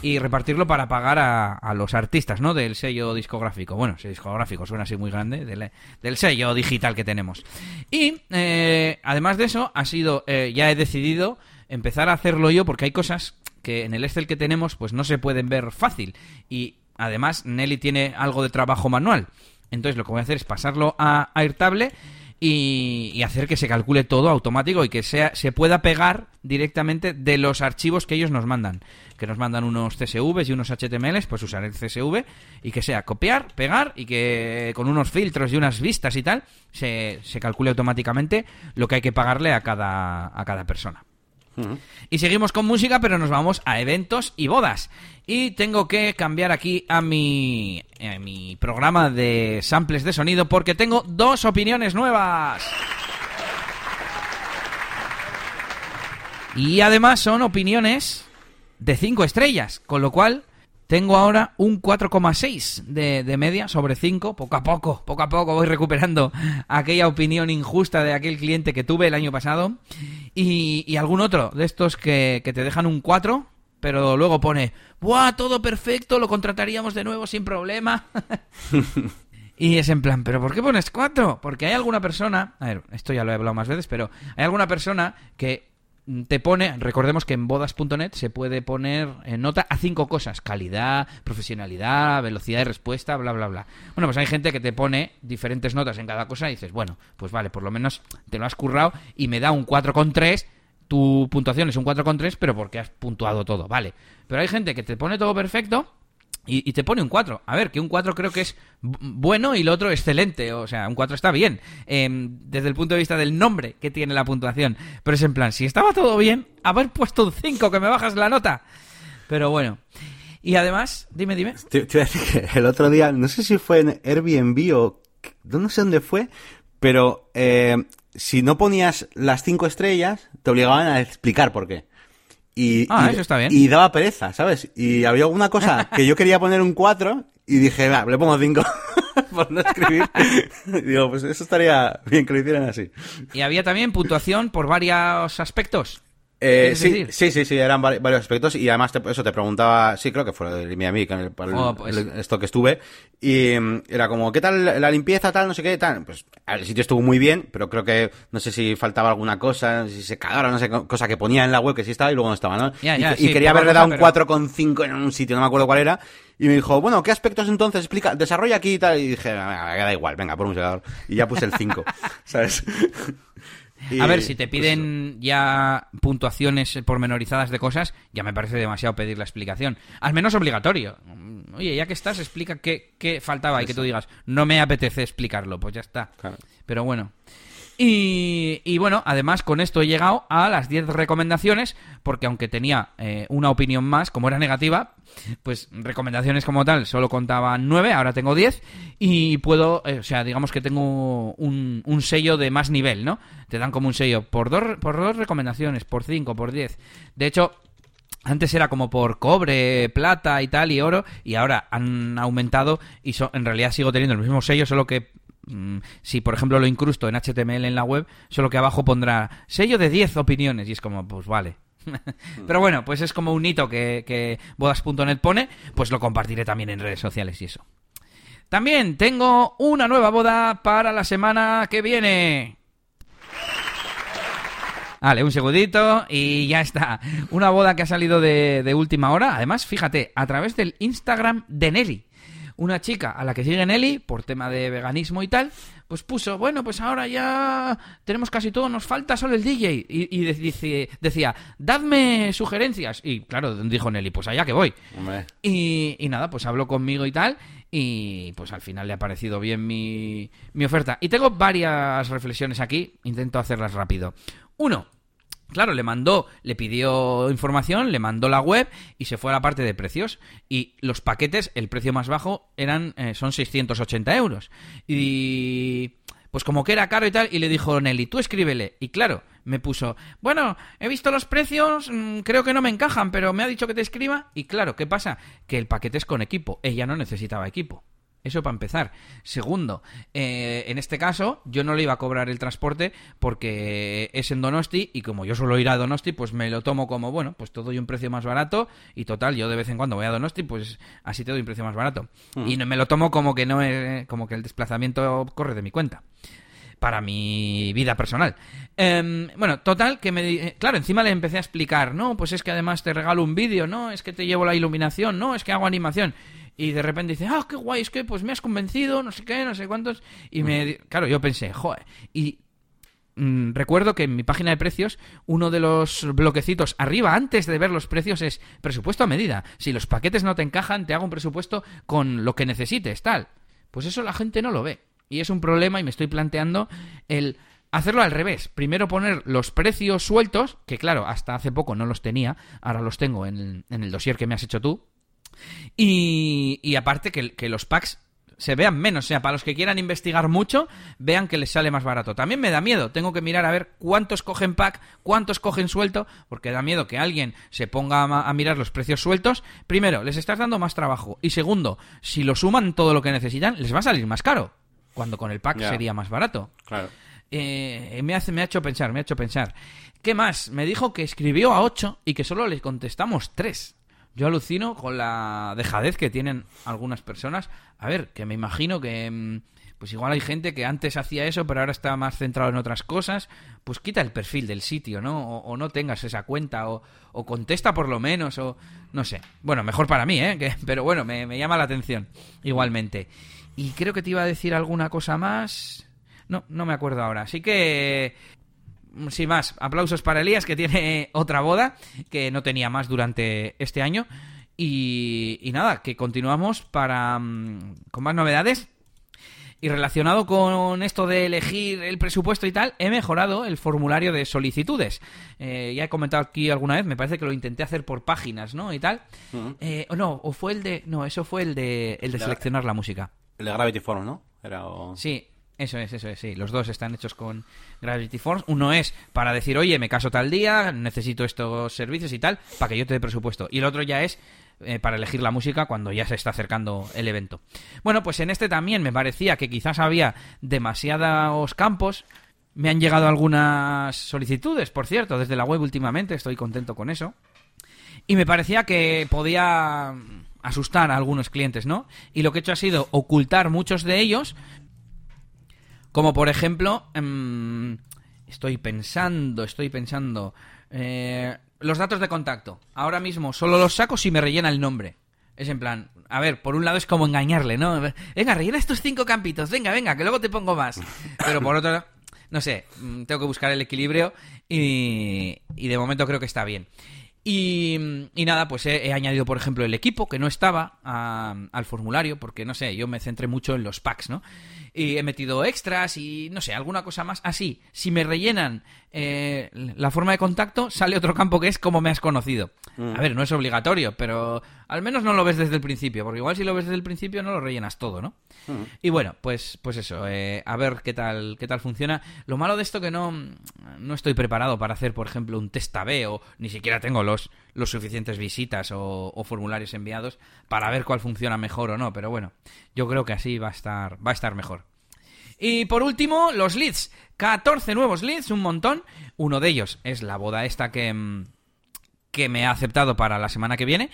y repartirlo para pagar a, a los artistas, ¿no? Del sello discográfico. Bueno, sello discográfico suena así muy grande, del, del sello digital que tenemos. Y eh, además de eso, ha sido, eh, ya he decidido empezar a hacerlo yo porque hay cosas que en el Excel que tenemos pues no se pueden ver fácil y además Nelly tiene algo de trabajo manual. Entonces lo que voy a hacer es pasarlo a Airtable y, hacer que se calcule todo automático y que sea, se pueda pegar directamente de los archivos que ellos nos mandan. Que nos mandan unos CSVs y unos HTMLs, pues usar el CSV y que sea copiar, pegar y que con unos filtros y unas vistas y tal se, se calcule automáticamente lo que hay que pagarle a cada, a cada persona. Y seguimos con música, pero nos vamos a eventos y bodas. Y tengo que cambiar aquí a mi, a mi programa de samples de sonido porque tengo dos opiniones nuevas. Y además son opiniones de 5 estrellas, con lo cual tengo ahora un 4,6 de, de media sobre 5. Poco a poco, poco a poco voy recuperando aquella opinión injusta de aquel cliente que tuve el año pasado. Y, algún otro de estos que, que te dejan un 4, pero luego pone, ¡buah, todo perfecto! Lo contrataríamos de nuevo sin problema. [laughs] Y es en plan, ¿pero por qué pones cuatro? Porque hay alguna persona, a ver, esto ya lo he hablado más veces, pero hay alguna persona que te pone, recordemos que en bodas.net se puede poner en nota a cinco cosas, calidad, profesionalidad, velocidad de respuesta, bla, bla, bla. Bueno, pues hay gente que te pone diferentes notas en cada cosa y dices, bueno, pues vale, por lo menos te lo has currado y me da un 4,3 tu puntuación es un 4,3, pero porque has puntuado todo, vale. Pero hay gente que te pone todo perfecto y, te pone un 4. A ver, que un 4 creo que es bu- bueno y el otro excelente. O sea, un 4 está bien. eh, desde el punto de vista del nombre que tiene la puntuación. Pero es en plan, si estaba todo bien, haber puesto un 5, que me bajas la nota. Pero bueno. Y además, dime, dime. Te, te a decir que el otro día, no sé si fue en Airbnb o no sé dónde fue, pero eh, si no ponías las cinco estrellas, te obligaban a explicar por qué. Y, Ah, y- eso está bien. Y daba pereza, ¿sabes? Y había alguna cosa que yo quería poner un 4 y dije, va, le pongo 5 [laughs] por no escribir. Y [laughs] digo, pues eso estaría bien que lo hicieran así. Y había también puntuación por varios aspectos. Eh, ¿Quieres sí, sí, sí, sí, eran vari- varios aspectos y además te- eso te preguntaba, sí, creo que fue el Miami, que el, el- Oh, pues. el- esto que estuve, y mm, era como, ¿qué tal la limpieza, tal, no sé qué, tal? Pues el sitio estuvo muy bien, pero creo que, no sé si faltaba alguna cosa, si se cagara, no sé, co- cosa que ponía en la web que sí estaba y luego no estaba, ¿no? Ya, y, ya, y sí, quería poca haberle dado un 4,5 en un sitio, no me acuerdo cuál era, y me dijo, bueno, ¿qué aspectos entonces? Explica, desarrolla aquí y tal, y dije, "Ah, da igual, venga, por un secador, y ya puse el 5, [laughs] ¿sabes? Y, A ver, si te pues, piden ya puntuaciones pormenorizadas de cosas, ya me parece demasiado pedir la explicación. Al menos obligatorio. Oye, ya que estás, explica qué, qué faltaba y que tú digas, no me apetece explicarlo, pues ya está. Claro. Pero bueno. Y, y bueno, además con esto he llegado a las 10 recomendaciones, porque aunque tenía eh, una opinión más, como era negativa, pues recomendaciones como tal solo contaban 9, ahora tengo 10, y puedo, eh, o sea, digamos que tengo un, sello de más nivel, ¿no? Te dan como un sello por dos, por dos recomendaciones, por 5, por 10. De hecho, antes era como por cobre, plata y tal, y oro, y ahora han aumentado y en realidad sigo teniendo el mismo sello, solo que si por ejemplo lo incrusto en HTML en la web, solo que abajo pondrá sello de 10 opiniones, y es como, pues vale. [laughs] Pero bueno, pues es como un hito que, que bodas.net pone, pues lo compartiré también en redes sociales y eso. También tengo una nueva boda para la semana que viene. Vale, un segundito y ya está. Una boda que ha salido de, de última hora. Además, fíjate, a través del Instagram de Nelly. Una chica a la que sigue Nelly, por tema de veganismo y tal, pues puso, bueno, pues ahora ya tenemos casi todo, nos falta solo el DJ. Y, y de- dice- decía, dadme sugerencias. Y claro, dijo Nelly, pues allá que voy. Y, y nada, pues habló conmigo y tal. Y pues al final le ha parecido bien mi, mi oferta. Y tengo varias reflexiones aquí. Intento hacerlas rápido. Uno. Claro, le mandó, le pidió información, le mandó la web y se fue a la parte de precios. Y los paquetes, el precio más bajo, eran eh, son 680 euros. Y pues como que era caro y tal, y le dijo Nelly, tú escríbele. Y claro, me puso, bueno, he visto los precios, mm, creo que no me encajan, pero me ha dicho que te escriba. Y claro, ¿qué pasa? Que el paquete es con equipo. Ella no necesitaba equipo. Eso para empezar. Segundo, eh, en este caso yo no le iba a cobrar el transporte porque es en Donosti y como yo suelo ir a Donosti, pues me lo tomo como, bueno, pues te doy un precio más barato y total, yo de vez en cuando voy a Donosti, pues así te doy un precio más barato. Y no, me lo tomo como que no es, como que el desplazamiento corre de mi cuenta para mi vida personal. Em, bueno, total, que me... eh, Claro, encima le empecé a explicar, no, pues es que además te regalo un vídeo, no, es que te llevo la iluminación, no, es que hago animación. Y de repente dice, ah, qué guay, es que pues me has convencido, no sé qué, no sé cuántos. Y me. Claro, yo pensé, joder. Y mm, recuerdo que en mi página de precios, uno de los bloquecitos arriba, antes de ver los precios, es presupuesto a medida. Si los paquetes no te encajan, te hago un presupuesto con lo que necesites, tal. Pues eso la gente no lo ve. Y es un problema y me estoy planteando el hacerlo al revés. Primero poner los precios sueltos, que claro, hasta hace poco no los tenía, ahora los tengo en el, en el dossier que me has hecho tú. Y, y aparte que, que los packs se vean menos, o sea, para los que quieran investigar mucho, vean que les sale más barato. También me da miedo, tengo que mirar a ver cuántos cogen pack, cuántos cogen suelto, porque da miedo que alguien se ponga a, mirar los precios sueltos. Primero, les estás dando más trabajo. Y segundo, si lo suman todo lo que necesitan, les va a salir más caro. Cuando con el pack sería más barato. Claro. Eh, me, hace, me ha hecho pensar, me ha hecho pensar. ¿Qué más? Me dijo que escribió a 8 y que solo le contestamos 3. Yo alucino con la dejadez que tienen algunas personas. A ver, que me imagino que... mm, Pues igual hay gente que antes hacía eso, pero ahora está más centrado en otras cosas. Pues quita el perfil del sitio, ¿no? O, no tengas esa cuenta, o, o contesta por lo menos, o no sé. Bueno, mejor para mí, ¿eh? [laughs] Pero bueno, me, me llama la atención igualmente. Y creo que te iba a decir alguna cosa más. No, no me acuerdo ahora. Así que, sin más, aplausos para Elías, que tiene [laughs] otra boda, que no tenía más durante este año. Y, y nada, que continuamos para mm, con más novedades. Y relacionado con esto de elegir el presupuesto y tal, he mejorado el formulario de solicitudes. Eh, ya he comentado aquí alguna vez, me parece que lo intenté hacer por páginas, ¿no? Y tal. Ujú. Eh, o no, o fue el de... No, eso fue el de, el de La- seleccionar la música. El de Gravity Form, ¿no? Era o- Sí, eso es, eso es, sí. Los dos están hechos con Gravity Forms. Uno es para decir, oye, me caso tal día, necesito estos servicios y tal, para que yo te dé presupuesto. Y el otro ya es eh, para elegir la música cuando ya se está acercando el evento. Bueno, pues en este también me parecía que quizás había demasiados campos. Me han llegado algunas solicitudes, por cierto, desde la web últimamente, estoy contento con eso. Y me parecía que podía asustar a algunos clientes, ¿no? Y lo que he hecho ha sido ocultar muchos de ellos, como por ejemplo, em, estoy pensando, estoy pensando, eh, los datos de contacto. Ahora mismo solo los saco si me rellena el nombre. Es en plan, a ver, por un lado es como engañarle, ¿no? Venga, rellena estos cinco campitos, venga, venga, que luego te pongo más. Pero por otro lado, no sé, mm, tengo que buscar el equilibrio y, de momento creo que está bien. Y, nada, pues he, añadido, por ejemplo, el equipo, que no estaba al formulario, porque no sé, yo me centré mucho en los packs, ¿no? Y he metido extras y no sé, alguna cosa más. Así, si me rellenan eh, la forma de contacto, sale otro campo que es como me has conocido. A ver, no es obligatorio, pero al menos no lo ves desde el principio, porque igual si lo ves desde el principio no lo rellenas todo, ¿no? Y bueno, pues, pues eso, eh, a ver qué tal, qué tal funciona. Lo malo de esto que no, no estoy preparado para hacer, por ejemplo, un test A/B o ni siquiera tengo los, los suficientes visitas o, formularios enviados para ver cuál funciona mejor o no. Pero bueno, yo creo que así va a estar, va a estar mejor. Y por último, los leads. 14 nuevos leads, un montón. Uno de ellos es la boda esta que, mm, que me ha aceptado para la semana que viene.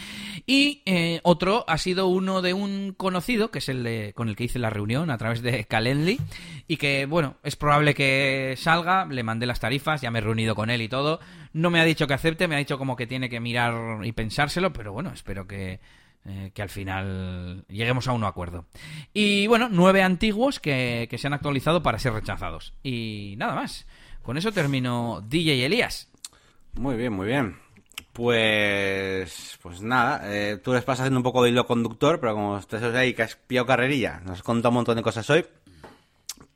Y eh, otro ha sido uno de un conocido, que es el de, con el que hice la reunión a través de Calendly. Y que, bueno, es probable que salga. Le mandé las tarifas, ya me he reunido con él y todo. No me ha dicho que acepte, me ha dicho como que tiene que mirar y pensárselo, pero bueno, espero que, eh, que al final lleguemos a un acuerdo. Y bueno, nueve antiguos que, que se han actualizado para ser rechazados. Y nada más. Con eso termino DJ Elías. Muy bien, muy bien. Pues, pues nada, eh, tú les pasas haciendo un poco de hilo conductor, pero como estás ahí que has pillado carrerilla, nos has contado un montón de cosas hoy,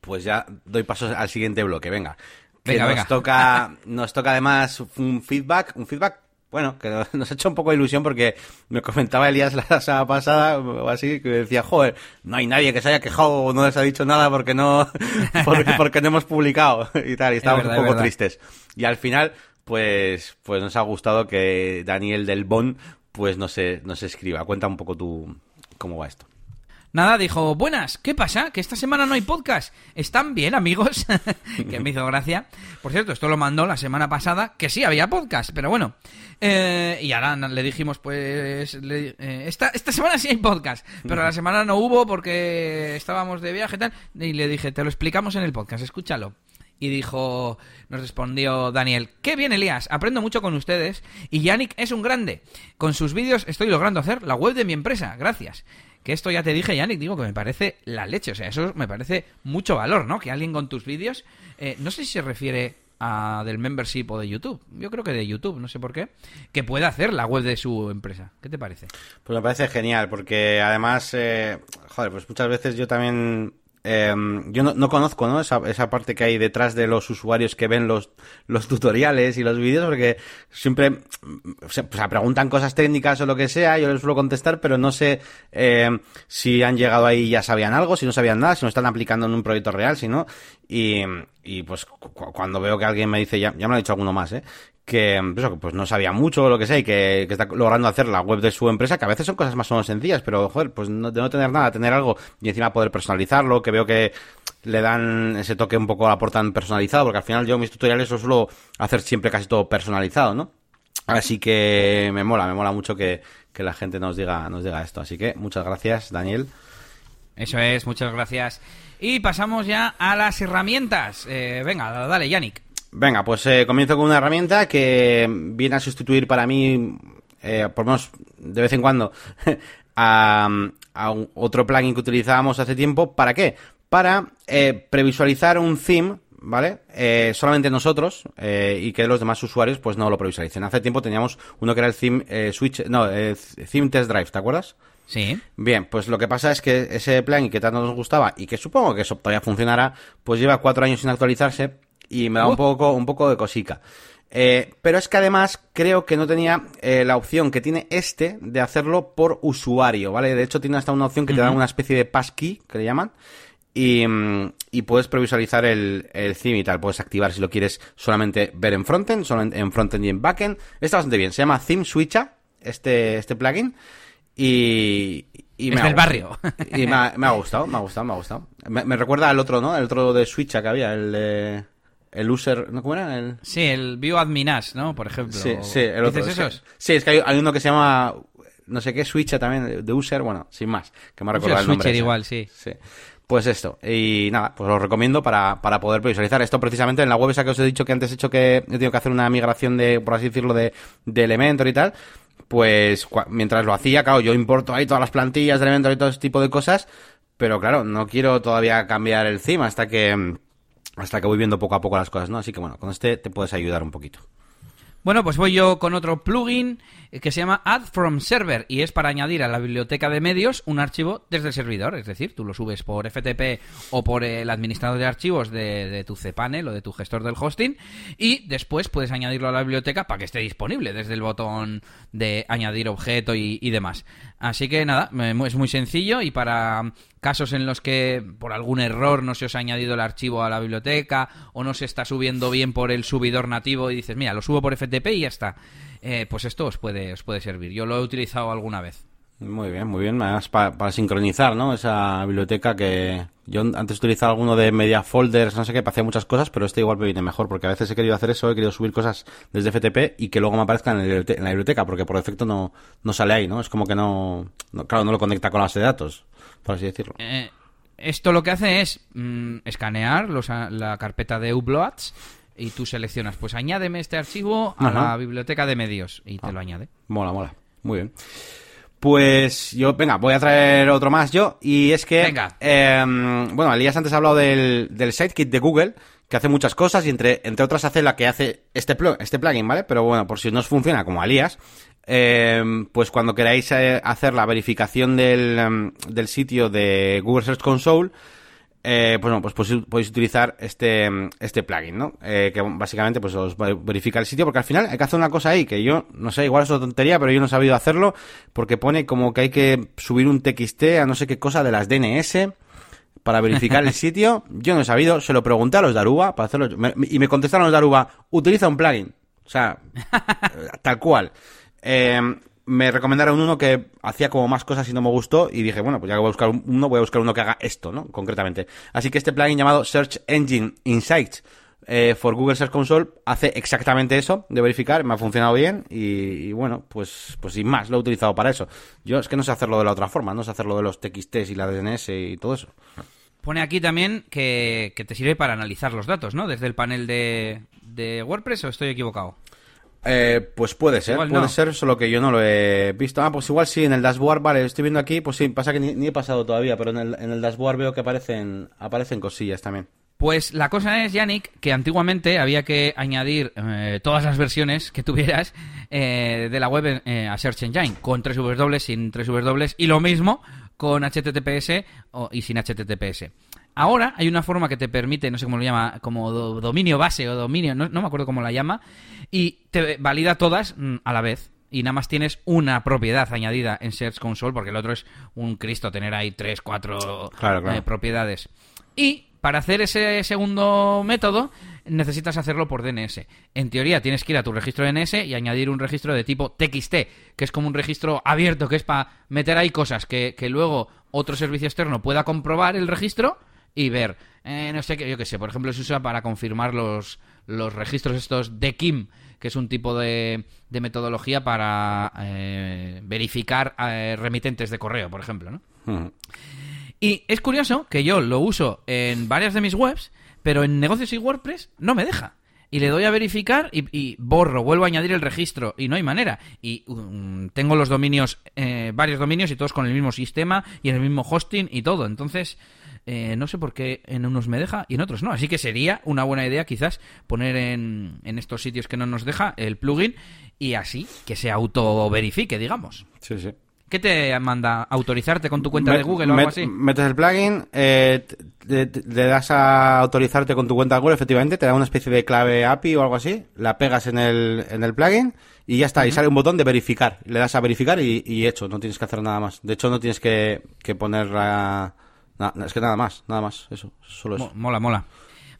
pues ya doy paso al siguiente bloque, venga. Que Venga, nos venga. toca, [laughs] nos toca además un feedback, un feedback, bueno, que nos ha hecho un poco de ilusión porque me comentaba Elías la semana pasada, o así, que decía, joder, no hay nadie que se haya quejado o no les ha dicho nada porque no, [laughs] porque, porque no hemos publicado y tal, y estábamos verdad, un poco tristes. Y al final, pues, pues nos ha gustado que Daniel del Bon, pues nos, nos escriba. Cuenta un poco tú cómo va esto. Nada, dijo, buenas, ¿qué pasa? Que esta semana no hay podcast. ¿Están bien, amigos? [laughs] que me hizo gracia. Por cierto, esto lo mandó la semana pasada, que sí había podcast, pero bueno. Eh, y ahora le dijimos, pues, le- eh, esta, esta semana sí hay podcast, pero la semana no hubo porque estábamos de viaje y tal. Y le dije, te lo explicamos en el podcast, escúchalo. Y dijo, nos respondió Daniel, qué bien Elías, aprendo mucho con ustedes y Yannick es un grande. Con sus vídeos estoy logrando hacer la web de mi empresa, gracias. Que esto ya te dije, Yannick, digo que me parece la leche. O sea, eso me parece mucho valor, ¿no? Que alguien con tus vídeos, eh, no sé si se refiere a del membership o de YouTube. Yo creo que de YouTube, no sé por qué. Que pueda hacer la web de su empresa. ¿Qué te parece? Pues me parece genial, porque además, eh, joder, pues muchas veces yo también Em, yo no, conozco ¿no? Esa, esa, parte que hay detrás de los usuarios que ven los, los tutoriales y los vídeos, porque siempre se, preguntan cosas técnicas o lo que sea, yo les suelo contestar, pero no sé em, si han llegado ahí y ya sabían algo, si no sabían nada, si no están aplicando en un proyecto real, si no. Y, pues cuando veo que alguien me dice, ya, ya me lo ha dicho alguno más, ¿eh? que pues, pues no sabía mucho o lo que sea y que, está logrando hacer la web de su empresa, que a veces son cosas más o menos sencillas, pero joder, pues no, de no tener nada, tener algo y encima poder personalizarlo, que veo que le dan ese toque un poco, aportan personalizado, porque al final yo mis tutoriales lo suelo hacer siempre casi todo personalizado, ¿no? Así que me mola, me mola mucho que, que la gente nos diga, nos diga esto. Así que muchas gracias, Daniel. Eso es, muchas gracias. Y pasamos ya a las herramientas. Eh, venga, dale, Yannick. Venga, pues eh, comienzo con una herramienta que viene a sustituir para mí, eh, por lo menos de vez en cuando, [laughs] a, otro plugin que utilizábamos hace tiempo. ¿Para qué? Para eh, previsualizar un theme, ¿vale? solamente nosotros y que los demás usuarios pues no lo previsualicen. Hace tiempo teníamos uno que era el theme switch, no, theme test drive, ¿te acuerdas? Sí. Bien, pues lo que pasa es que ese plugin que tanto nos gustaba y que supongo que eso todavía funcionará, pues lleva cuatro años sin actualizarse y me da un poco, un poco de cosica. Eh, pero es que además creo que no tenía eh, la opción que tiene este de hacerlo por usuario, ¿vale? De hecho tiene hasta una opción que te da una especie de passkey, que le llaman, y, mm, y puedes previsualizar el, el theme y tal. Puedes activar si lo quieres solamente ver en frontend, solamente en frontend y en backend. Está bastante bien. Se llama Theme Switcher, este, este plugin. Y, y es del barrio. Y me ha, me ha, gustado, me ha gustado, me ha gustado. Me, me recuerda al otro, ¿no? El otro de Switcher que había, el de el user, ¿no? ¿Cómo era? El... Sí, el BioAdminas, ¿no? Por ejemplo. Sí, sí, el otro. ¿Dices esos? sí, es que hay, uno que se llama, no sé qué, Switcher también, de user, bueno, sin más, que me ha recordado el nombre. Switcher igual, sí. Sí. Pues esto, y nada, pues lo recomiendo para, para poder visualizar esto precisamente en la web esa que os he dicho que antes he hecho que he tenido que hacer una migración de, por así decirlo, de, de Elementor y tal, pues mientras lo hacía, claro, yo importo ahí todas las plantillas de Elementor y todo ese tipo de cosas, pero claro, no quiero todavía cambiar el theme hasta que hasta que voy viendo poco a poco las cosas, ¿no? Así que bueno, con este te puedes ayudar un poquito. Bueno, pues voy yo con otro plugin que se llama Add from Server y es para añadir a la biblioteca de medios un archivo desde el servidor. Es decir, tú lo subes por FTP o por el administrador de archivos de, tu cPanel o de tu gestor del hosting y después puedes añadirlo a la biblioteca para que esté disponible desde el botón de añadir objeto y, y demás. Así que nada, es muy sencillo y para casos en los que por algún error no se os ha añadido el archivo a la biblioteca o no se está subiendo bien por el subidor nativo y dices, mira, lo subo por FTP y ya está. Eh, pues esto os puede, os puede servir. Yo lo he utilizado alguna vez. Muy bien, muy bien. Además, para, sincronizar, ¿no? Esa biblioteca que yo antes utilizaba alguno de media folders, no sé qué, para hacer muchas cosas, pero este igual me viene mejor, porque a veces he querido hacer eso, he querido subir cosas desde FTP y que luego me aparezcan en, la biblioteca, porque por defecto no, no sale ahí, ¿no? Es como que no, claro, no lo conecta con la base de datos, por así decirlo. Eh, esto lo que hace es mm, escanear los, la carpeta de uploads y tú seleccionas, pues añádeme este archivo a la biblioteca de medios y te ah. lo añade. Mola, mola. Muy bien. Pues yo, venga, voy a traer otro más yo. Y es que, venga. Em, bueno, Elías antes ha hablado del, del Sidekick de Google, que hace muchas cosas y entre, entre otras hace la que hace este, este plugin, ¿vale? Pero bueno, por si no os funciona como Elías, em, pues cuando queráis eh, hacer la verificación del, em, del sitio de Google Search Console, eh, pues, pues, pues, podéis utilizar este, este plugin, ¿no? Eh, que básicamente pues os verifica el sitio, porque al final hay que hacer una cosa ahí, que yo, no sé, igual es una tontería, pero yo no he sabido hacerlo, porque pone como que hay que subir un TXT a no sé qué cosa de las DNS para verificar el [laughs] sitio. Yo no he sabido, se lo pregunté a los de Aruba para hacerlo, y me contestaron los de Aruba, utiliza un plugin. O sea, [laughs] tal cual. Eh, me recomendaron uno que hacía como más cosas y no me gustó y dije, bueno, pues ya que voy a buscar uno, voy a buscar uno que haga esto, ¿no? Concretamente. Así que este plugin llamado Search Engine Insights eh, for Google Search Console hace exactamente eso de verificar, me ha funcionado bien y, bueno, pues, pues sin más, lo he utilizado para eso. Yo es que no sé hacerlo de la otra forma, no sé hacerlo de los TXTs y la DNS y todo eso. Pone aquí también que, te sirve para analizar los datos, ¿no? Desde el panel de, de WordPress o estoy equivocado. Eh, pues puede ser, Igual puede no. ser, solo que yo no lo he visto. Ah, pues igual sí, en el dashboard, vale, estoy viendo aquí, pues sí, pasa que ni, ni he pasado todavía, pero en el, en el dashboard veo que aparecen, aparecen cosillas también. Pues la cosa es, Yannick, que antiguamente había que añadir eh, todas las versiones que tuvieras eh, de la web eh, a Search Engine, con 3 W, sin 3 W, y lo mismo con HTTPS o- y sin HTTPS. Ahora hay una forma que te permite, no sé cómo lo llama, como do- dominio base o dominio, no, no me acuerdo cómo la llama, y te valida todas mm, a la vez. Y nada más tienes una propiedad añadida en Search Console, porque el otro es un Cristo tener ahí tres, cuatro Claro, claro. eh, propiedades. Y para hacer ese segundo método necesitas hacerlo por DNS. En teoría tienes que ir a tu registro DNS y añadir un registro de tipo TXT, que es como un registro abierto, que es para meter ahí cosas que, que luego otro servicio externo pueda comprobar el registro y ver. Eh, no sé qué, yo qué sé, por ejemplo, se usa para confirmar los, los registros estos de KIM, que es un tipo de, de metodología para eh, verificar eh, remitentes de correo, por ejemplo, ¿no? Y es curioso que yo lo uso en varias de mis webs, pero en negocios y WordPress no me deja. Y le doy a verificar y, y borro, vuelvo a añadir el registro y no hay manera. Y um, tengo los dominios, eh, varios dominios y todos con el mismo sistema y el mismo hosting y todo. Entonces, eh, no sé por qué en unos me deja y en otros no. Así que sería una buena idea quizás poner en, en estos sitios que no nos deja el plugin y así que se autoverifique, digamos. Sí, sí. ¿Qué te manda? ¿Autorizarte con tu cuenta de Google o algo así? Metes el plugin, eh, te- te- le das a autorizarte con tu cuenta de Google, efectivamente, te da una especie de clave API o algo así, la pegas en el, en el plugin y ya está, y sale un botón de verificar. Le das a verificar y, y hecho, no tienes que hacer nada más. De hecho, no tienes que, que poner la... na- es que nada más, nada más, eso, solo eso. Mo- Mola, mola.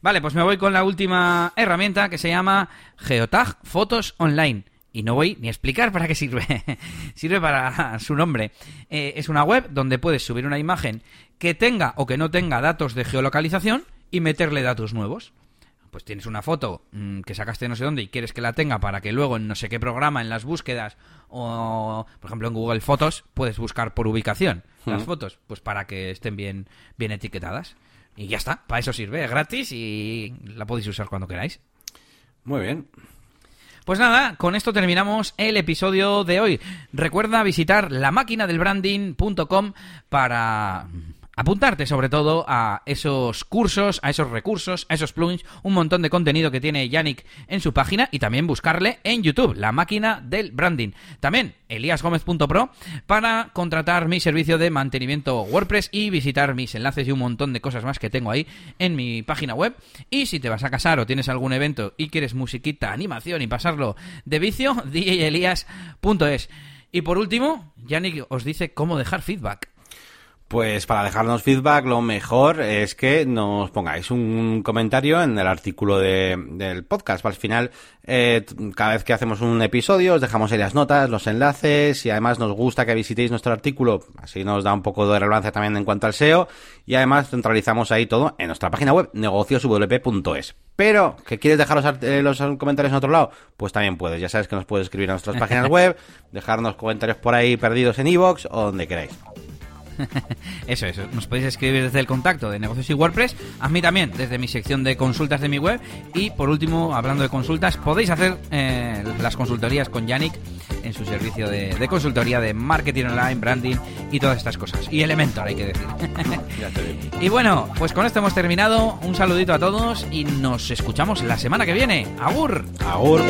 Vale, pues me voy con la última herramienta que se llama Geotag Fotos Online. Y no voy ni a explicar para qué sirve. [laughs] sirve para su nombre. Eh, es una web donde puedes subir una imagen que tenga o que no tenga datos de geolocalización y meterle datos nuevos. Pues tienes una foto mm, que sacaste no sé dónde y quieres que la tenga para que luego en no sé qué programa, en las búsquedas o, por ejemplo, en Google Fotos, puedes buscar por ubicación las fotos, pues para que estén bien, bien etiquetadas. Y ya está, para eso sirve, es gratis y la podéis usar cuando queráis. Muy bien. Pues nada, con esto terminamos el episodio de hoy. Recuerda visitar lamáquinadelbranding.com para apuntarte sobre todo a esos cursos, a esos recursos, a esos plugins, un montón de contenido que tiene Yannick en su página y también buscarle en YouTube, La Máquina del Branding. También eliasgomez.pro para contratar mi servicio de mantenimiento WordPress y visitar mis enlaces y un montón de cosas más que tengo ahí en mi página web. Y si te vas a casar o tienes algún evento y quieres musiquita, animación y pasarlo de vicio, [laughs] djelias.es. Y por último, Yannick os dice cómo dejar feedback. Pues para dejarnos feedback, lo mejor es que nos pongáis un comentario en el artículo de- del podcast. Al final, eh, cada vez que hacemos un episodio, os dejamos ahí las notas, los enlaces y además nos gusta que visitéis nuestro artículo. Así nos da un poco de relevancia también en cuanto al SEO y además centralizamos ahí todo en nuestra página web, negocioswp.es. Pero, ¿que quieres dejar los, eh, los comentarios en otro lado? Pues también puedes. Ya sabes que nos puedes escribir a nuestras páginas [laughs] web, dejarnos comentarios por ahí perdidos en iVoox o donde queráis. [laughs] Eso, eso. Nos podéis escribir desde el contacto de negocios y WordPress. A mí también, desde mi sección de consultas de mi web. Y por último, hablando de consultas, podéis hacer eh, las consultorías con Yannick en su servicio de, de consultoría de marketing online, branding y todas estas cosas. Y Elementor, hay que decir. [laughs] Y bueno, pues con esto hemos terminado. Un saludito a todos y nos escuchamos la semana que viene. ¡Agur! Agur.